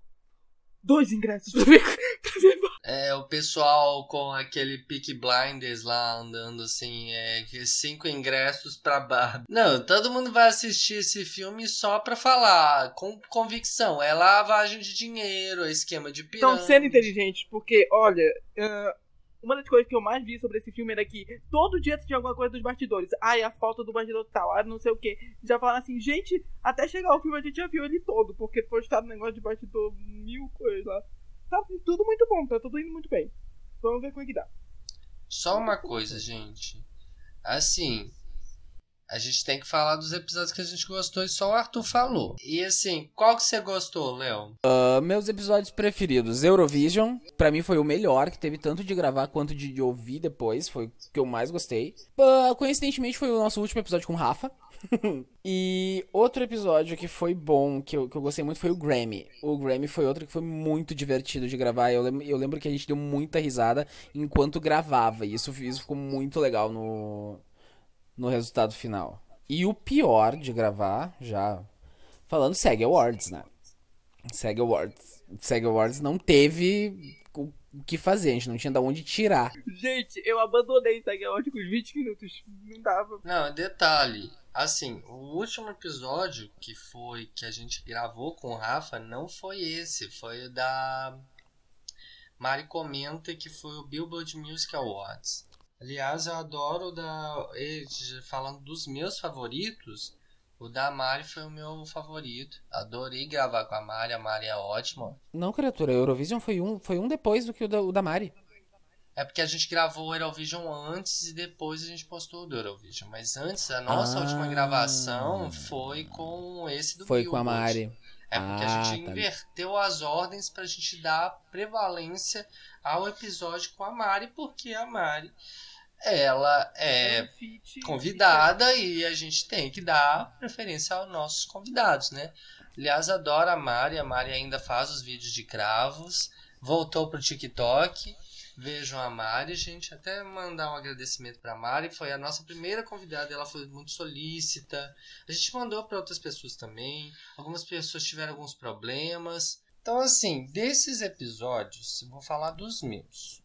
dois ingressos pra ver, pra ver É, o pessoal com aquele Peak Blinders lá andando assim, é, que cinco ingressos pra Barbie. Não, todo mundo vai assistir esse filme só pra falar, com convicção. É lavagem de dinheiro, é esquema de pirâmide. Estão sendo inteligentes, porque, olha, ah, uma das coisas que eu mais vi sobre esse filme era que todo dia tinha alguma coisa dos bastidores. Ai, a falta do bastidor tal, ah, não sei o que. Já falaram assim, gente, até chegar o filme a gente já viu ele todo, porque postado um negócio de bastidor, mil coisas lá. Tá tudo muito bom, tá tudo indo muito bem. Vamos ver como é que dá. Só uma coisa, gente. Assim, a gente tem que falar dos episódios que a gente gostou e só o Arthur falou. E assim, qual que você gostou, Léo? Ah, meus episódios preferidos: Eurovision. Pra mim foi o melhor, que teve tanto de gravar quanto de, de ouvir depois. Foi o que eu mais gostei. Ah, coincidentemente, foi o nosso último episódio com o Rafa. e outro episódio que foi bom, que eu, que eu gostei muito, foi o Grammy. O Grammy foi outro que foi muito divertido de gravar. Eu, lem- eu lembro que a gente deu muita risada enquanto gravava. E isso, isso ficou muito legal no, no resultado final. E o pior de gravar, já falando, segue Awards, né? Segue Awards. Segue Awards não teve o que fazer, a gente não tinha da onde tirar. Gente, eu abandonei isso aqui há uns 20 minutos. Não dava. Não, detalhe. Assim, o último episódio que foi que a gente gravou com o Rafa não foi esse, foi o da Mari Comenta, que foi o Billboard Music Awards. Aliás, eu adoro o da. Falando dos meus favoritos, o da Mari foi o meu favorito. Adorei gravar com a Mari, a Mari é ótima. Não, criatura, Eurovision foi um, foi um depois do que o da, o da Mari. É porque a gente gravou o Eurovision antes e depois a gente postou o do Eurovision. Mas antes, a nossa Ah. última gravação foi com esse do Foi com a. Mari. É porque Ah, a gente tá. inverteu as ordens pra gente dar prevalência ao episódio com a Mari, porque a Mari, ela é feat- convidada e a gente tem que dar preferência aos nossos convidados, né? Aliás, adoro a Mari, a Mari ainda faz os vídeos de cravos, voltou pro TikTok. Vejam a Mari, gente, até mandar um agradecimento pra Mari, foi a nossa primeira convidada, ela foi muito solícita. A gente mandou para outras pessoas também, algumas pessoas tiveram alguns problemas. Então, assim, desses episódios, vou falar dos meus.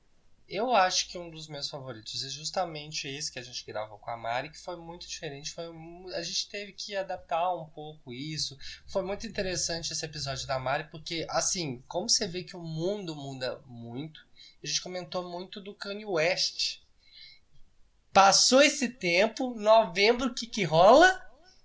Eu acho que um dos meus favoritos é justamente esse que a gente gravou com a Mari, que foi muito diferente. Foi, a gente teve que adaptar um pouco isso. Foi muito interessante esse episódio da Mari, porque, assim, como você vê que o mundo muda muito, a gente comentou muito do Kanye West. Passou esse tempo, novembro, o que que rola?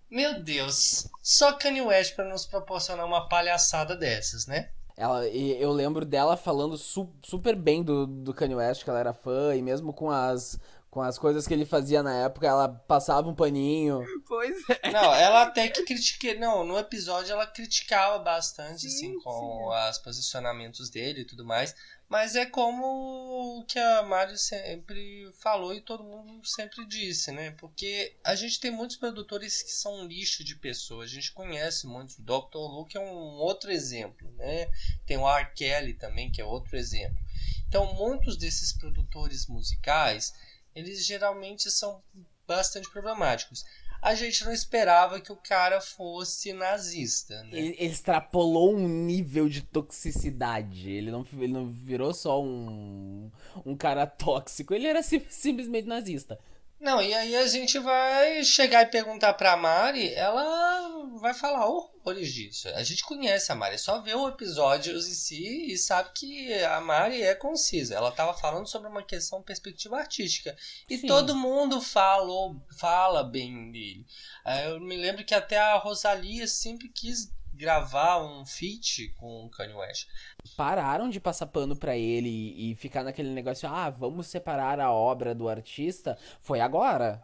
Meu Deus, só Kanye West para nos proporcionar uma palhaçada dessas, né? Ela, e eu lembro dela falando su- super bem do, do Kanye West, que ela era fã, e mesmo com as, Com as coisas que ele fazia na época, ela passava um paninho. Pois é. Não, ela até que critica. Não, no episódio ela criticava bastante, Sim, assim, com sim. os posicionamentos dele e tudo mais. Mas é como o que a Mari sempre falou e todo mundo sempre disse, né? Porque a gente tem muitos produtores que são um lixo de pessoas. A gente conhece muitos. O Dr. Luke é um outro exemplo, né? Tem o R. Kelly também, que é outro exemplo. Então, muitos desses produtores musicais, eles geralmente são bastante problemáticos. A gente não esperava que o cara fosse nazista, né? Ele, ele extrapolou um nível de toxicidade. Ele não, ele não virou só um, um cara tóxico. Ele era sim- simplesmente nazista. Não, e aí a gente vai chegar e perguntar pra Mari, ela vai falar horrores disso. A gente conhece a Mari, é só vê o episódio em si e sabe que a Mari é concisa. Ela tava falando sobre uma questão perspectiva artística. E Sim. todo mundo falou, fala bem dele. Eh, Eu me lembro que até a Rosalia sempre quis gravar um feat com o Kanye West. Pararam de passar pano pra ele e, e ficar naquele negócio, ah, vamos separar a obra do artista. Foi agora.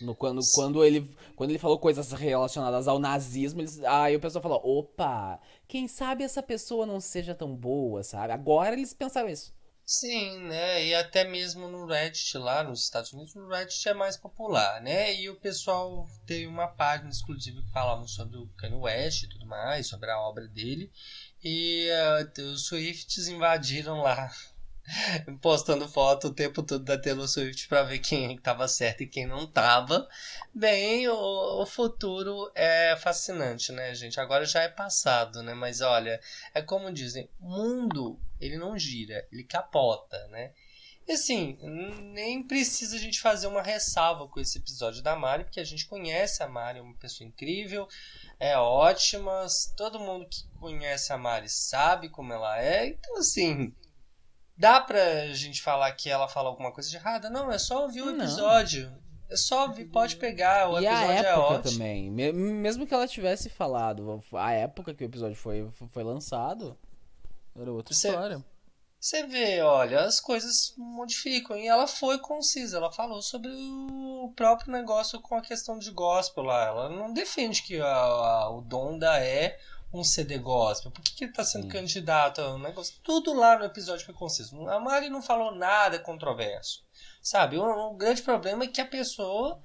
No, quando, quando, ele, quando ele falou coisas relacionadas ao nazismo, eles, aí o pessoal falou, opa, quem sabe essa pessoa não seja tão boa, sabe? Agora eles pensaram isso. Sim, né? E até mesmo no Reddit lá nos Estados Unidos, o Reddit é mais popular, né? E o pessoal tem uma página exclusiva que falava sobre o Kanye West e tudo mais, sobre a obra dele. E ah, os Swifts invadiram lá, postando foto o tempo todo da Taylor Swift pra ver quem tava certo e quem não tava. Bem, o, o futuro é fascinante, né, gente? Agora já é passado, né? Mas olha, é como dizem, mundo ele não gira, ele capota, né? E assim, nem precisa a gente fazer uma ressalva com esse episódio da Mari, porque a gente conhece a Mari, é uma pessoa incrível, é ótima, todo mundo que conhece a Mari sabe como ela é, então assim, dá pra gente falar que ela fala alguma coisa de errada? Não, é só ouvir o Não. episódio. É só ouvir, pode pegar, o e episódio a é época ótimo. também. Me- mesmo que ela tivesse falado, a época que o episódio foi, foi lançado, era outra história. Você vê, olha, as coisas modificam. E ela foi concisa, ela falou sobre o próprio negócio com a questão de gospel lá. Ela não defende que a- a- o Donda é um CD gospel. Por que, que ele tá sendo Sim. candidato a um negócio? Tudo lá no episódio foi conciso. A Mari não falou nada controverso. Sabe? O, o grande problema é que a pessoa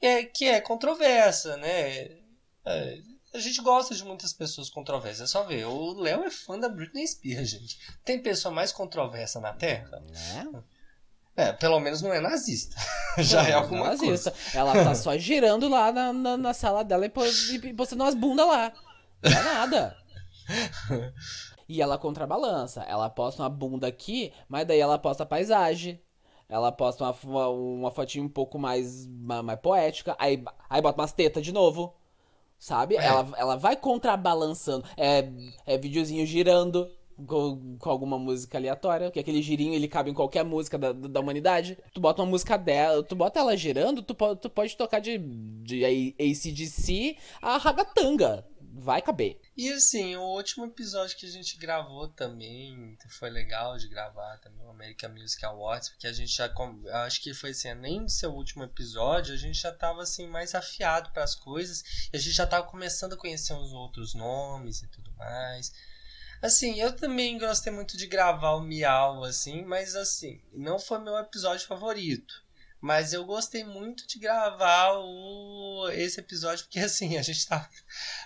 é que é controversa, né? É, a gente gosta de muitas pessoas controversas. É só ver. O Léo é fã da Britney Spears, gente. Tem pessoa mais controversa na Terra? Né? É, pelo menos não é nazista. Já é Não, alguma nazista. coisa. Ela tá só girando lá na, na, na sala dela e, po- postando umas bundas lá. Não é nada. E ela contrabalança. Ela posta uma bunda aqui, mas daí ela posta a paisagem. Ela posta uma, uma, uma fotinha um pouco mais, ma- mais poética. Aí, aí bota umas tetas de novo. Sabe? É. Ela, ela vai contrabalançando. É, é videozinho girando com, com alguma música aleatória. Que aquele girinho ele cabe em qualquer música da, da humanidade. Tu bota uma música dela, tu bota ela girando, tu, tu pode tocar de, de ACDC a ragatanga. Vai caber. E assim, o último episódio que a gente gravou também foi legal de gravar também o American Music Awards, porque a gente já acho que foi assim, nem do seu último episódio, a gente já tava assim mais afiado para as coisas, e a gente já tava começando a conhecer os outros nomes e tudo mais. Assim, eu também gostei muito de gravar o Miau assim, mas assim, não foi meu episódio favorito. Mas eu gostei muito de gravar o, esse episódio, porque assim, a gente tá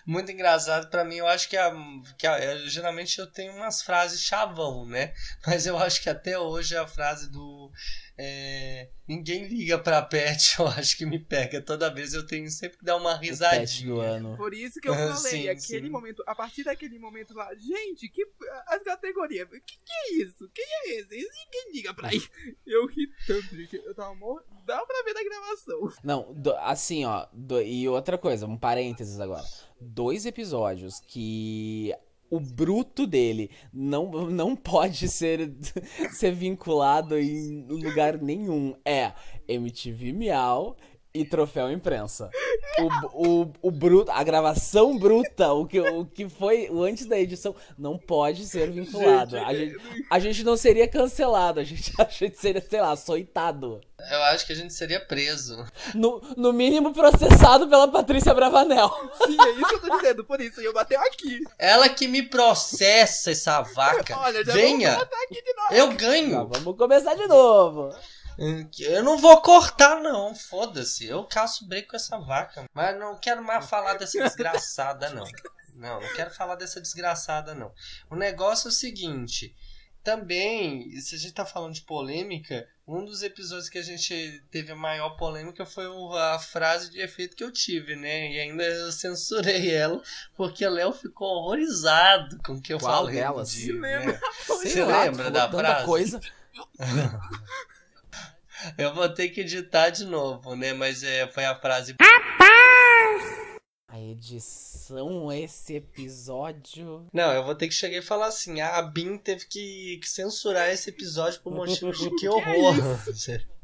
muito engraçado pra mim. Eu acho que, a, que a- geralmente eu tenho umas frases chavão, né? Mas eu acho que até hoje a frase do é, ninguém liga pra pet, eu acho que me pega. Toda vez eu tenho sempre que dar uma O pet do risadinha. ano. Por isso que eu falei, sim, aquele sim. momento, a partir daquele momento lá, gente, que as categorias, que que é isso? Quem é esse? Esse Ninguém liga pra isso. Eu ri tanto, gente, eu tava mor... Dá pra ver na gravação. Não, do- assim, ó. do- e outra coisa, um parênteses agora. Dois episódios que o bruto dele não, não pode ser, ser vinculado em lugar nenhum. É MTV Miau e troféu imprensa. O, o, o bruto, a gravação bruta, o que, o que foi o antes da edição, não pode ser vinculado. A gente, a gente não seria cancelado, a gente, a gente seria, sei lá, açoitado. Eu acho que a gente seria preso. No, no mínimo processado pela Patrícia Bravanel. Sim, é isso que eu tô dizendo, por isso. E eu bateu aqui. Ela que me processa essa vaca. Olha, já Venha, vamos botar aqui de novo. eu Tá, ganho. vamos começar de novo. Eu não vou cortar, não. Foda-se. Eu caço break com essa vaca. Mas não quero mais falar dessa desgraçada, não. Não, não quero falar dessa desgraçada, não. O negócio é o seguinte. Também, se a gente tá falando de polêmica, um dos episódios que a gente teve a maior polêmica foi a frase de efeito que eu tive, né? E ainda eu censurei ela, porque o Léo ficou horrorizado com o que eu Qual falei. delas? dia, Se né? lembra. Sei Você lá, lembra da frase? coisa. Eu vou ter que editar de novo, né? Mas é, foi a frase. A edição, esse episódio. Não, eu vou ter que chegar e falar assim: a Bin teve que, que censurar esse episódio por motivo de que horror.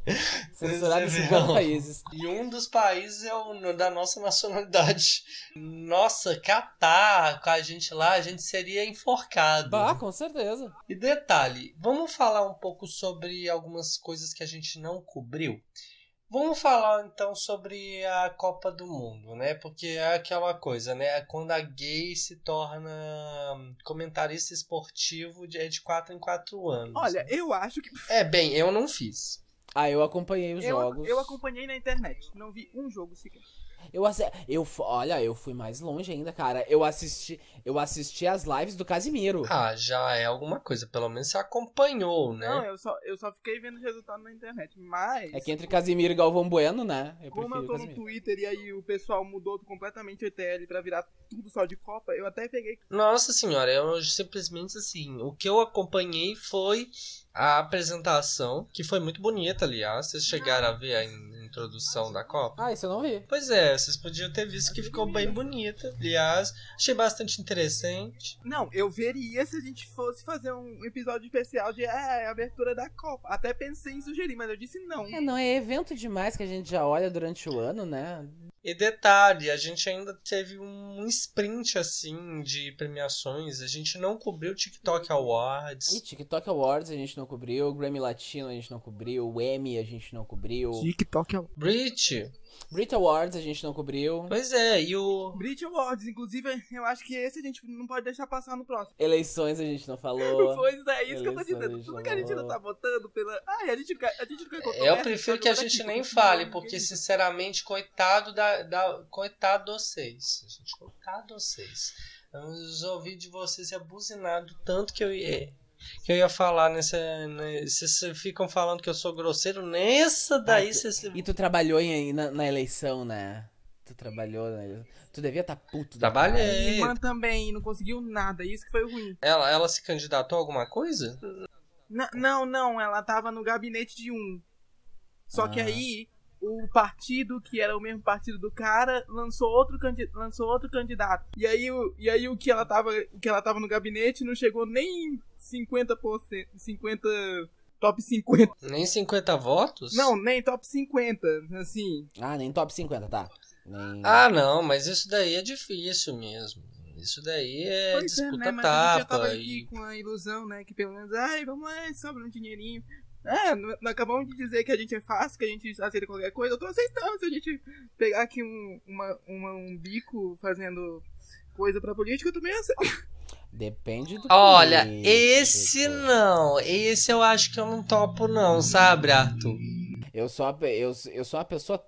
Censurado em Você vê, 50 não. países. E um dos países é o da nossa nacionalidade. Nossa, catar com a gente lá, a gente seria enforcado. Bah, com certeza. E detalhe, vamos falar um pouco sobre algumas coisas que a gente não cobriu? Vamos falar então sobre a Copa do Mundo, né? Porque é aquela coisa, né? Quando a gay se torna comentarista esportivo é de 4 em 4 anos. Olha, eu acho que. É, bem, eu não fiz. Ah, eu acompanhei os Eu, jogos. eu acompanhei na internet. Não vi um jogo sequer. Eu, eu olha, eu fui mais longe ainda, cara. Eu assisti, eu assisti as lives do Casimiro. Ah, já é alguma coisa. Pelo menos você acompanhou, né? Não, eu só, eu só fiquei vendo os resultados na internet. Mas. É que entre Casimiro e Galvão Bueno, né? Eu Como eu tô no. Twitter e aí o pessoal mudou completamente o ETL pra virar tudo só de Copa, eu até peguei. Nossa senhora, eu simplesmente assim, o que eu acompanhei foi a apresentação, que foi muito bonita, aliás. Vocês chegaram a ver a in- introdução da Copa? Ah, isso eu não vi. Pois é, vocês podiam ter visto que ficou bem bonita. Aliás, achei bastante interessante. Não, eu veria se a gente fosse fazer um episódio especial de é, abertura da Copa. Até pensei em sugerir, mas eu disse não. É, não é evento demais que a gente já olha durante o ano, né? E detalhe, a gente ainda teve um sprint assim de premiações. A gente não cobriu o TikTok E Awards. TikTok Awards a gente não cobriu, o Grammy Latino a gente não cobriu, o Emmy a gente não cobriu, TikTok. Brit, Brit Awards a gente não cobriu, pois é, e o. Brit Awards, inclusive, eu acho que esse a gente não pode deixar passar no próximo. eleições a gente não falou. Pois é, isso que eu tô Eleições, dizendo. Tudo que a gente não tá botando pela. Ai, a gente, a gente não quer Eu controvérsia, prefiro que a gente aqui, nem fale, porque sinceramente, coitado da, da coitado vocês. Gente, coitado vocês. Eu os ouvi de vocês é buzinado tanto que eu ia que eu ia falar nessa, né, vocês ficam falando que eu sou grosseiro nessa daí Ah, vocês E tu trabalhou em- na, na eleição, né? Tu trabalhou na eleição. Tu devia estar puto. da Trabalhei. cara. A irmã também não conseguiu nada, isso que foi ruim. ela, ela se candidatou a alguma coisa? N- não, não, ela tava no gabinete de um. Só que Ah. aí o partido, que era o mesmo partido do cara, lançou outro, candi lançou outro candidato. E aí, o, e aí o, que ela tava, o que ela tava no gabinete não chegou nem 50%. 50. Top 50. Nem 50 votos? Não, nem top 50. Assim. Ah, nem top 50, tá. Nem... Ah, não, mas isso daí é difícil mesmo. Isso daí é Pois é, disputa né? Mas a gente já tapa. tava aqui e... com a ilusão, né? Que pelo menos, ai, vamos lá, sobra um dinheirinho. É, acabamos de dizer que a gente é fácil, que a gente aceita qualquer coisa. Eu tô aceitando se a gente pegar aqui um, uma, uma- um bico fazendo coisa pra política, eu também aceito. Depende do Olha, político. esse não. Esse eu acho que eu não topo, não, sabe, Arthur? Eu sou, a, eu, eu sou uma pessoa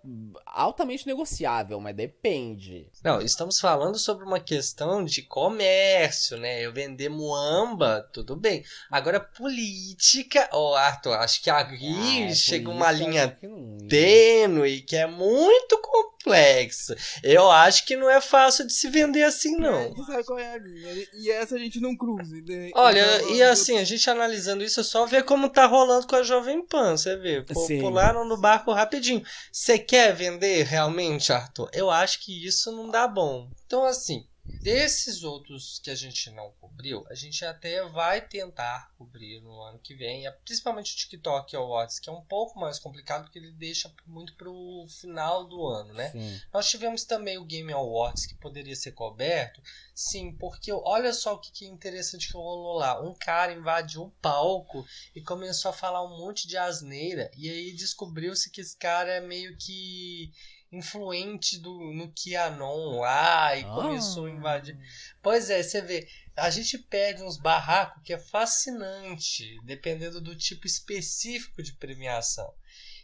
altamente negociável, mas depende. Não, estamos falando sobre uma questão de comércio, né? Eu vender muamba, tudo bem. Agora, política. Ô, Arthur, acho que aí Ah, chega uma linha que não- tênue que é muito complexa. Eu acho que não é fácil de se vender assim, não. gente sabe qual é a linha. E essa a gente não cruza. né? Olha, Então, e assim, a gente analisando isso, é só ver como tá rolando com a Jovem Pan, você vê. Pô. Pularam no barco rapidinho. Você quer vender realmente, Arthur? Eu acho que isso não dá bom. Então, assim, Desses outros que a gente não cobriu, a gente até vai tentar cobrir no ano que vem, principalmente o TikTok Awards, que é um pouco mais complicado porque ele deixa muito pro final do ano, né? Sim. Nós tivemos também o Game Awards que poderia ser coberto, sim, porque olha só o que, é interessante que rolou lá. Um cara invadiu o palco e começou a falar um monte de asneira, e aí descobriu-se que esse cara é meio que influente do, no QAnon lá e começou a invadir. Pois é, você vê, a gente perde uns barracos que é fascinante, dependendo do tipo específico de premiação.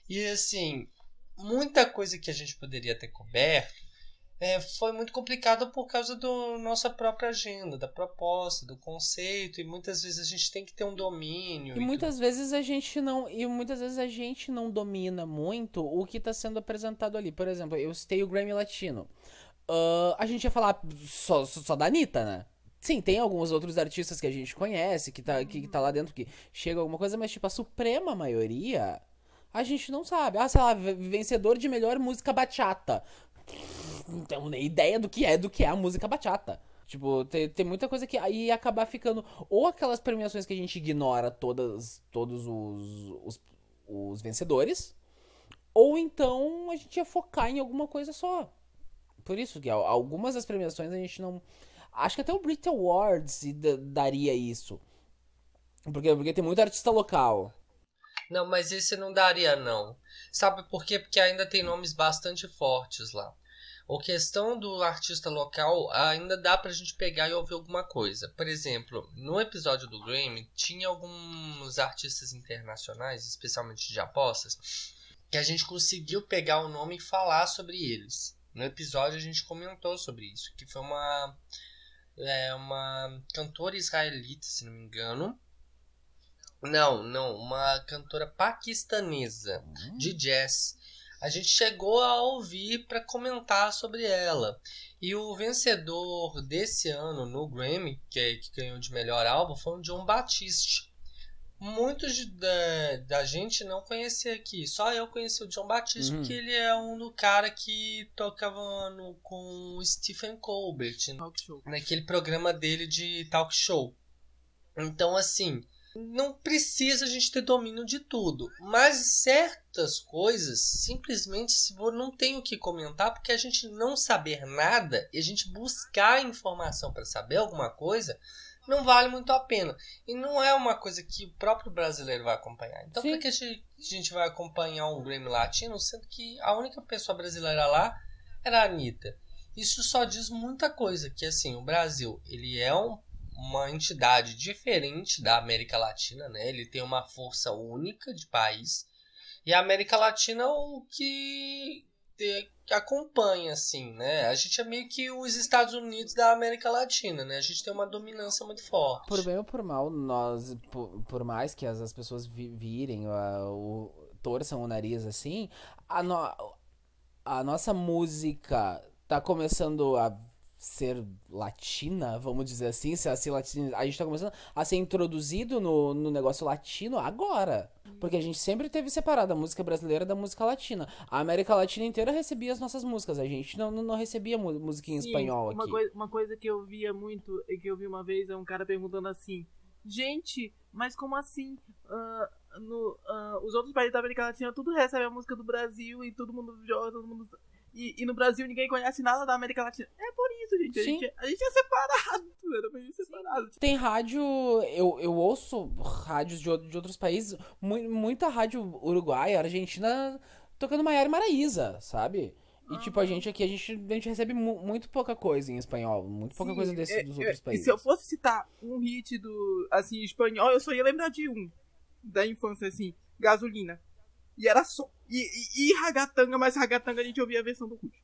E assim, muita coisa que a gente poderia ter coberto é, foi muito complicado por causa da nossa própria agenda, da proposta, do conceito, e muitas vezes a gente tem que ter um domínio. E, e muitas tudo. vezes a gente não. E muitas vezes a gente não domina muito o que está sendo apresentado ali. Por exemplo, eu citei o Grammy Latino. Uh, a gente ia falar só, só da Anitta, né? Sim, tem alguns outros artistas que a gente conhece, que tá, que, que tá lá dentro, que chega alguma coisa, mas tipo, a suprema maioria, a gente não sabe. Ah, sei lá, vencedor de melhor música bachata não tenho nem ideia do que é, do que é a música bachata. Tipo, tem, tem muita coisa que aí acabar ficando. Ou aquelas premiações que a gente ignora todas, todos os, os, os vencedores. Ou então a gente ia focar em alguma coisa só. Por isso que algumas das premiações a gente não. Acho que até o Brit Awards daria isso. Porque, porque tem muito artista local. Não, mas esse não daria, não. Sabe por quê? Porque ainda tem nomes bastante fortes lá. A questão do artista local ainda dá pra gente pegar e ouvir alguma coisa. Por exemplo, no episódio do Grammy, tinha alguns artistas internacionais, especialmente de apostas, que a gente conseguiu pegar o nome e falar sobre eles. No episódio a gente comentou sobre isso, que foi uma é, uma cantora israelita, se não me engano. Não, não, uma cantora paquistanesa de jazz a gente chegou a ouvir para comentar sobre ela. E o vencedor desse ano no Grammy, que, é, que ganhou de melhor álbum, foi o John Batiste. Muitos de, da, da gente não conhecia aqui. Só eu conheci o John Batiste, uhum. porque ele é um do cara que tocava no, com o Stephen Colbert naquele programa dele de talk show. Então, assim, não precisa a gente ter domínio de tudo, mas certas coisas simplesmente se não tem o que comentar porque a gente não saber nada e a gente buscar informação para saber alguma coisa não vale muito a pena e não é uma coisa que o próprio brasileiro vai acompanhar. Então por que a gente vai acompanhar um Grammy Latino sendo que a única pessoa brasileira lá era a Anitta? Isso só diz muita coisa que assim o Brasil ele é um uma entidade diferente da América Latina, né? Ele tem uma força única de país. E a América Latina é o que, que acompanha, assim, né? A gente é meio que os Estados Unidos da América Latina, né? A gente tem uma dominância muito forte. Por bem ou por mal, nós, por, por mais que as, as pessoas virem, o, torçam o nariz assim, a, no, a nossa música tá começando a ser latina, vamos dizer assim, se a, ser latina, a gente tá começando a ser introduzido no, no negócio latino agora. Porque a gente sempre teve separado a música brasileira da música latina. A América Latina inteira recebia as nossas músicas, a gente não, não, recebia música em Sim, espanhol uma aqui. Coisa, uma coisa que eu via muito, e que eu vi uma vez, é um cara perguntando assim, gente, mas como assim? Uh, no, uh, os outros países da América Latina tudo recebe a música do Brasil e todo mundo joga, todo mundo e, e, no Brasil ninguém conhece nada da América Latina. É por isso, gente. A, gente, a gente é separado. Era meio separado. Tem rádio. Eu, eu ouço rádios de, de outros países. Mu muita rádio uruguaia, argentina, tocando Maiara e Maraísa, sabe? E tipo, a gente aqui, a gente, a gente recebe mu muito pouca coisa em espanhol. Muito pouca Sim, coisa desse, é, dos outros é, países. E se eu fosse citar um hit do, assim, espanhol, eu só ia lembrar de um. Da infância, assim. Gasolina. E era só. E, e, e Ragatanga, mas Ragatanga a gente ouvia a versão do Rush.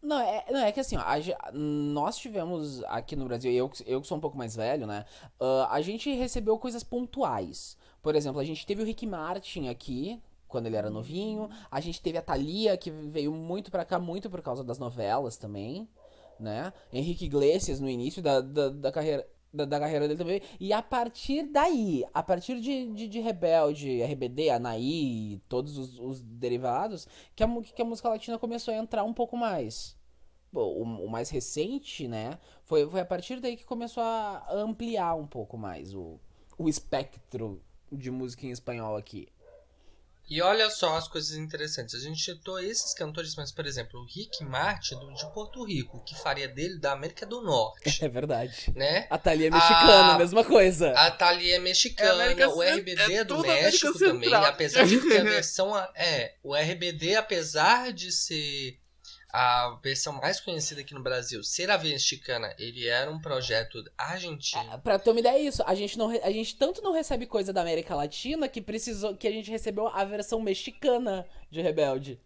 Não, é, não, é que assim, ó, a, nós tivemos aqui no Brasil, eu, eu que sou um pouco mais velho, né? Uh, a gente recebeu coisas pontuais. Por exemplo, a gente teve o Rick Martin aqui, quando ele era novinho. A gente teve a Thalia, que veio muito pra cá, muito por causa das novelas também, né? Henrique Iglesias, no início da, da, da carreira da, da, carreira dele também. E a partir daí, a partir de, de, de Rebelde, RBD, Anaí, todos os, os, derivados, que a, que a música latina começou a entrar um pouco mais. o, o mais recente, né? Foi, foi a partir daí que começou a ampliar um pouco mais o, o espectro de música em espanhol aqui. E olha só as coisas interessantes. A gente citou esses cantores, mas, por exemplo, o Rick Martin do, de Porto Rico, que faria dele da América do Norte. É verdade. Né? A Thalia é mexicana, A- mesma coisa. A Thalia é mexicana, É o RBD é do México também, apesar de ter a versão. É, o RBD, apesar de ser a versão mais conhecida aqui no Brasil, ser a mexicana, ele era um projeto argentino. É, Pra ter uma ideia, é isso. A gente, não, a gente tanto não recebe coisa da América Latina que precisou que a gente recebeu a versão mexicana de Rebelde.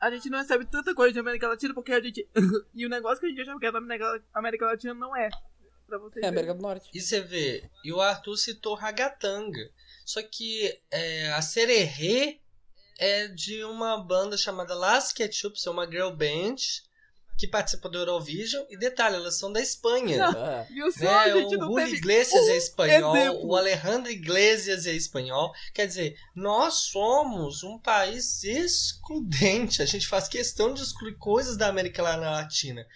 A gente não recebe tanta coisa de América Latina porque a gente. e o negócio que a gente achava que era da América, Latina não é. Pra vocês É. América do Norte. E você vê, e o Arthur citou Ragatanga. Só que é, a Sererê é de uma banda chamada Las Ketchup, é uma girl band que participa do Eurovision. E detalhe, elas são da Espanha. Ah, Viu só? Né? gente O Julio. Iglesias é espanhol, exemplo. o Alejandro Iglesias é espanhol. Quer dizer, nós somos um país excludente. A gente faz questão de excluir coisas da América Latina.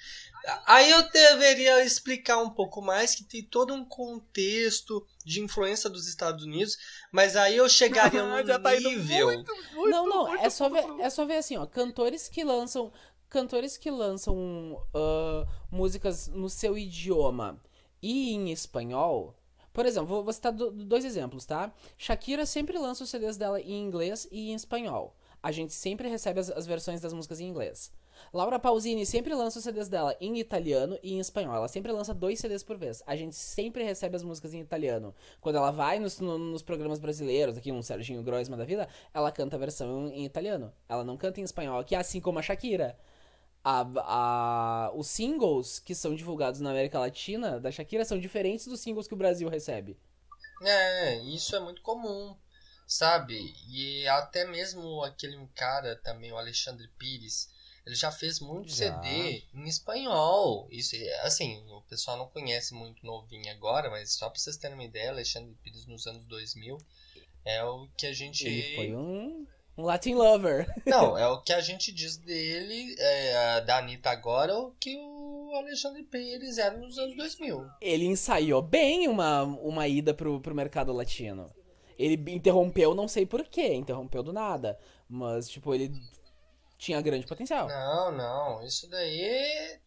Aí eu deveria explicar um pouco mais que tem todo um contexto de influência dos Estados Unidos, mas aí eu chegaria num Já tá indo nível. muito, muito, não, não, muito é só ver, é só ver assim, ó, cantores que lançam, cantores que lançam ah, músicas no seu idioma e em espanhol. Por exemplo, vou, vou citar do- dois exemplos, tá? Shakira sempre lança os CDs dela em inglês e em espanhol. A gente sempre recebe as, as versões das músicas em inglês. Laura Pausini sempre lança os CDs dela em italiano e em espanhol. Ela sempre lança dois CDs por vez. A gente sempre recebe as músicas em italiano. Quando ela vai nos, no- nos programas brasileiros, aqui um Serginho Groisman da vida, ela canta a versão em italiano. Ela não canta em espanhol aqui, assim como a Shakira. A, a- os singles que são divulgados na América Latina da Shakira são diferentes dos singles que o Brasil recebe. É, isso é muito comum, sabe? E até mesmo aquele cara também, o Alexandre Pires, ele já fez muito Já. CD em espanhol. Isso, é- assim, o pessoal não conhece muito novinho agora, mas só pra vocês terem uma ideia, Alexandre Pires nos anos 2000 é o que a gente. Ele foi um, um Latin lover. Não, é o que a gente diz dele, é, da Anitta agora, o que o Alexandre Pires era nos anos 2000. Ele ensaiou bem uma, uma ida pro, pro mercado latino. Ele interrompeu, não sei porquê, interrompeu do nada. Mas, tipo, ele tinha grande potencial. Não, não, isso daí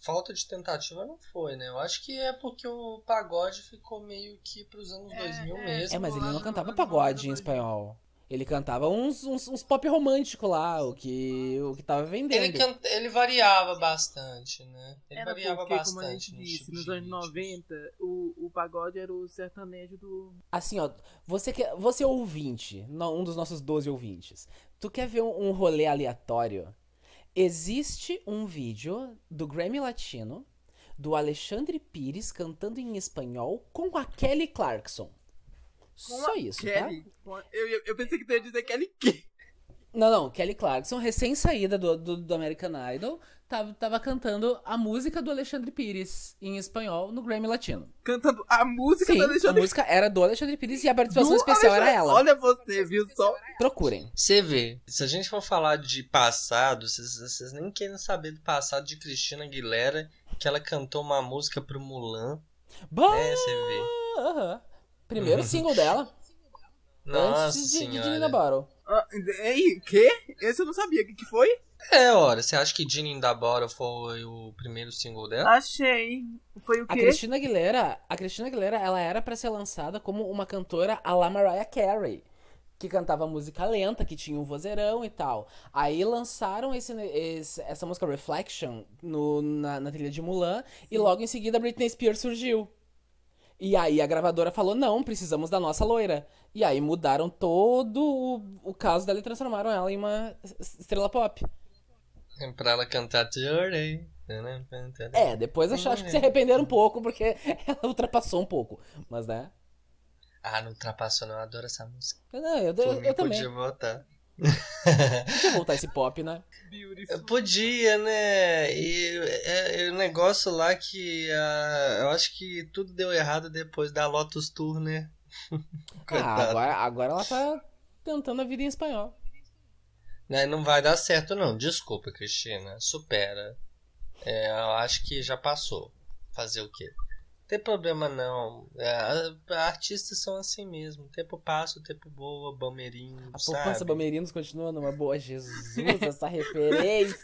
falta de tentativa não foi, né? Eu acho que é porque o pagode ficou meio que pros anos 2000 mesmo. É, mas ele não cantava pagode em espanhol. Ele cantava uns, uns, uns pop romântico lá, o que, o que tava vendendo. Ele, canta, ele variava bastante, né? Ele Era variava porque, como a bastante. gente nos disse, tipos nos anos ritmos. 90, o, o pagode era o sertanejo do. Assim, ó, você quer, você é ouvinte, não- um dos nossos 12 ouvintes. Tu quer ver um, um rolê aleatório? Existe um vídeo do Grammy Latino do Alexandre Pires cantando em espanhol com a Kelly Clarkson. Só isso, tá? Kelly. Eu, eu, eu pensei que tu ia dizer Kelly. Não, não, Kelly Clarkson, recém-saída do, do, do American Idol, tava, tava cantando a música do Alexandre Pires em espanhol no Grammy Latino. Cantando a música Sim, do a Alexandre música era do Alexandre Pires e a participação do especial era Alexandre- ela. Olha você, viu só? Procurem. Você vê, se a gente for falar de passado, vocês, nem querem saber do passado de Cristina Aguilera, que ela cantou uma música pro Mulan. Bah! É, você vê. Aham. Primeiro single dela, Nossa antes de, de senhora. Gina Bottle. Ah, Ei, quê? Esse eu não sabia. O que, que foi? É, ora, você acha que Genie in the Bottle foi o primeiro single dela? Achei. Foi o A quê? Cristina Aguilera, a Cristina Aguilera, ela era pra ser lançada como uma cantora a la Mariah Carey, que cantava música lenta, que tinha um vozeirão e tal. Aí lançaram esse, esse- essa música Reflection no- na, na trilha de Mulan e logo em seguida Britney Spears surgiu. E aí a gravadora falou: "Não, precisamos da nossa loira". E aí mudaram todo o, o caso dela e transformaram ela em uma estrela pop. Pra ela cantar Journey. É, depois acho, acho que se arrependeram um pouco porque ela ultrapassou um pouco, mas né? Ah, não ultrapassou não, eu adoro essa música. Não, eu, eu, eu também. podia votar. Podia voltar esse pop, né? Beautiful. Podia, né? E é, é o negócio lá que ah, eu acho que tudo deu errado depois da Lotus Tour, né? Ah, agora, agora ela tá tentando a vida em espanhol. Né, Não vai dar certo, não. Desculpa, Cristina. Supera. É, eu acho que já passou. Fazer o quê? Não tem problema, não. É, artistas são assim mesmo. Tempo passa, o tempo voa, Balmeirinho, A sabe? poupança Balmerinos continua numa boa. Jesus, essa referência!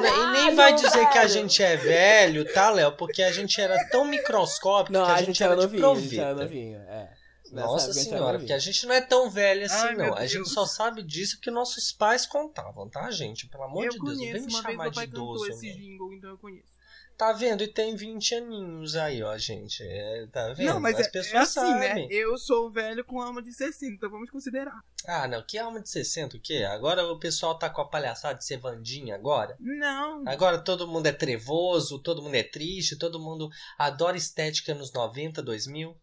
Ne- e nem vai dizer que a gente é velho, tá, Léo? Porque a gente era tão microscópico Não, que a, a, gente era de novinho, a gente era novinho. É. Nossa senhora, porque a gente não é tão velho assim, Ai, não. A gente só sabe disso porque nossos pais contavam, tá, gente? Pelo amor eu de Deus, não vem me chamar de idoso. esse né? jingle, então eu conheço. Tá vendo? E tem 20 aninhos aí, ó, gente. É, tá vendo? Não, mas As é, pessoas é assim, sabem. né? Eu sou velho com alma de 60, então vamos considerar. Ah, não, que alma de 60, o quê? Agora o pessoal tá com a palhaçada de ser Vandinha agora? Não. Agora todo mundo é trevoso, todo mundo é triste, todo mundo adora estética nos 90, 2000.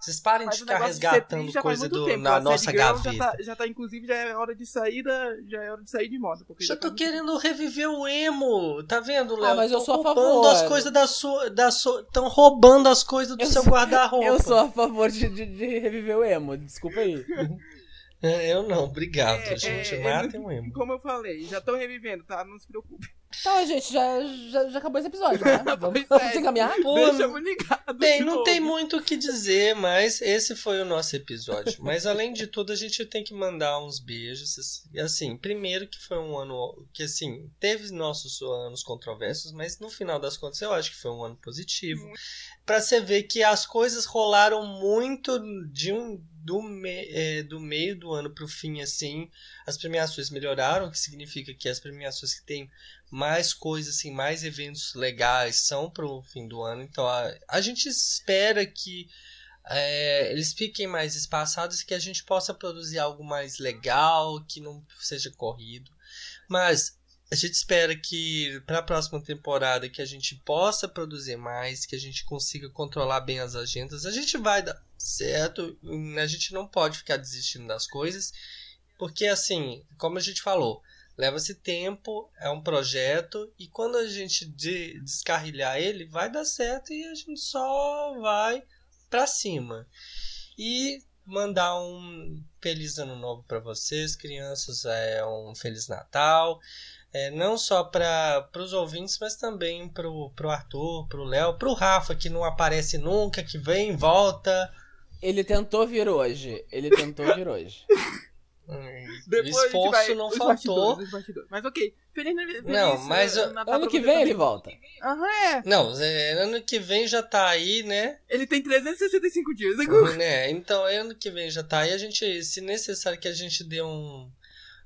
Vocês parem Mas de ficar de resgatando triste já faz coisa muito do, tempo. na A nossa gaveta. Já tá, já tá, inclusive, já é hora de sair da, já é hora de sair de moda. Porque Já já tô muito querendo reviver o emo, tá vendo, Léo? Ah, mas eu Tão sou a roubando favor. as coisas da sua, da sua, estão roubando as coisas do Eu seu sou- guarda-roupa. Eu sou a favor de, de, de reviver o emo, desculpa aí. É, Eu não, obrigado, É, gente. é, Matem é, o emo. Como eu falei, já tô revivendo, tá? Não se preocupe. Então, gente, já, já, já acabou esse episódio, né? Vamos, é. vamos encaminhar? Pô, Deixamos ligado. Bem, de não novo. tem muito o que dizer, mas esse foi o nosso episódio. Mas além de tudo, a gente tem que mandar uns beijos. assim, Assim, primeiro que foi um ano que assim, teve nossos anos controversos, mas no final das contas eu acho que foi um ano positivo. Pra você ver que as coisas rolaram muito de um do, me, é, do meio do ano pro fim assim. As premiações melhoraram, o que significa que as premiações que têm mais coisas, assim, mais eventos legais são pro fim do ano. Então a, a gente espera que é, eles fiquem mais espaçados que a gente possa produzir algo mais legal, que não seja corrido. Mas a gente espera que para a próxima temporada que a gente possa produzir mais, que a gente consiga controlar bem as agendas. A gente vai dar certo, a gente não pode ficar desistindo das coisas, porque assim, como a gente falou, leva-se tempo, é um projeto e quando a gente de- descarrilhar ele, vai dar certo e a gente só vai pra cima. E mandar um feliz ano novo para vocês, crianças, é um feliz Natal. É, não só para os ouvintes, mas também pro, pro Arthur, pro Léo, pro Rafa, que não aparece nunca, que vem, volta. Ele tentou vir hoje. Ele tentou vir hoje. Hum, Depois esforço vai- não faltou. bastidores, os bastidores. Mas ok. Feliz, feliz Não, mas eh, eu- Natal Ano que vem também. ele volta. Aham, é. Não, é, ano que vem já tá aí, né? Ele tem 365 dias. né? Então, ano que vem já tá aí. A gente, se necessário que a gente dê um,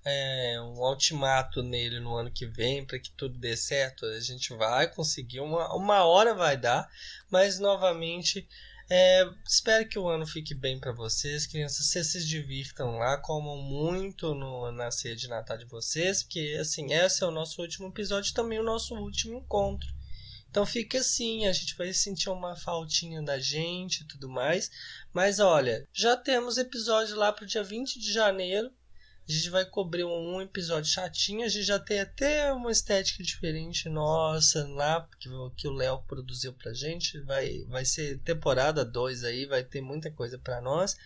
é, um ultimato nele no ano que vem para que tudo dê certo, a gente vai conseguir. Uma, uma hora vai dar, mas novamente. É, espero que o ano fique bem para vocês, crianças. Vocês se divirtam lá, comam muito no, na ceia de Natal de vocês, porque assim, esse é o nosso último episódio, também o nosso último encontro. Então fica assim, a gente vai sentir uma faltinha da gente e tudo mais. Mas olha, já temos episódio lá pro dia 20 de janeiro. A gente vai cobrir um, um episódio chatinho. A gente já tem até uma estética diferente nossa lá, que, o- que o Léo produziu pra gente. Vai, vai ser temporada 2 aí, vai ter muita coisa pra nós.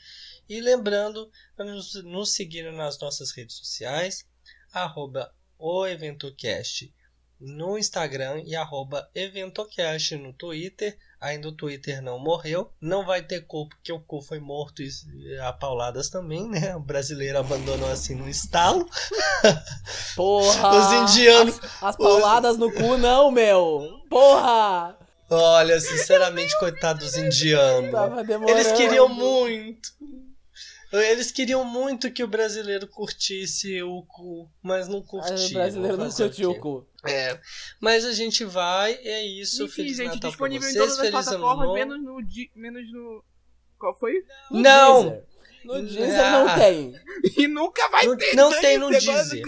E lembrando, para nos, nos seguir nas nossas redes sociais, arroba o EventoCast no Instagram e arroba EventoCast no Twitter. Ainda o Twitter não morreu. Não vai ter cu, porque o cu foi morto e a pauladas também, né? O brasileiro abandonou assim no estalo. Porra! Os indianos. As, as pauladas no cu, não, meu! Porra! Olha, sinceramente, coitado dos indianos. Eles queriam muito. Eles queriam muito que o brasileiro curtisse o cu, mas não curtiu. Mas o brasileiro não curtiu o cu. É, mas a gente vai, é isso. Enfim, Feliz gente, Natal pra disponível em vocês, todas as plataformas, menos no, di- menos no... Qual foi? No Não! Deezer. No Deezer não Ah. tem. E nunca vai Não- ter. não tem no Deezer.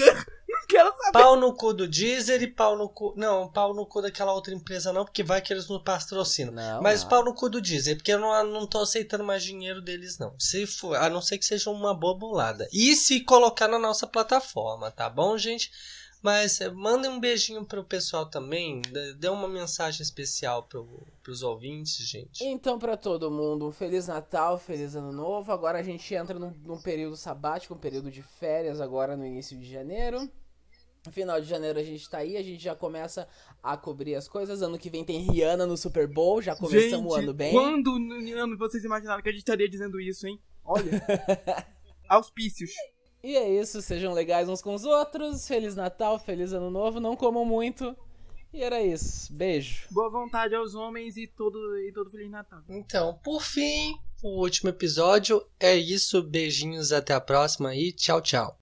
Quero, saber. Pau no cu do Deezer e pau no cu. Não, pau no cu daquela outra empresa não, porque vai que eles não patrocinam. Não, Mas não. pau no cu do Deezer, porque eu não, não tô aceitando mais dinheiro deles, não. Se for, a não ser que seja uma boa bolada. E se colocar na nossa plataforma, tá bom, gente? Mas é, mandem um beijinho pro pessoal também. dê- uma mensagem especial pro, pros ouvintes, gente. Então, pra todo mundo, um Feliz Natal, Feliz Ano Novo. Agora a gente entra num, num período sabático, um período de férias, agora no início de janeiro. No final de janeiro a gente tá aí, a gente já começa a cobrir as coisas. Ano que vem tem Rihanna no Super Bowl, já começamos o ano bem. quando no ano vocês imaginaram que a gente estaria dizendo isso, hein? Olha. Auspícios. E é isso, sejam legais uns com os outros. Feliz Natal, Feliz Ano Novo, não comam muito. E era isso. Beijo. Boa vontade aos homens e todo, e todo Feliz Natal. Então, por fim, o último episódio é isso. Beijinhos, até a próxima e tchau, tchau.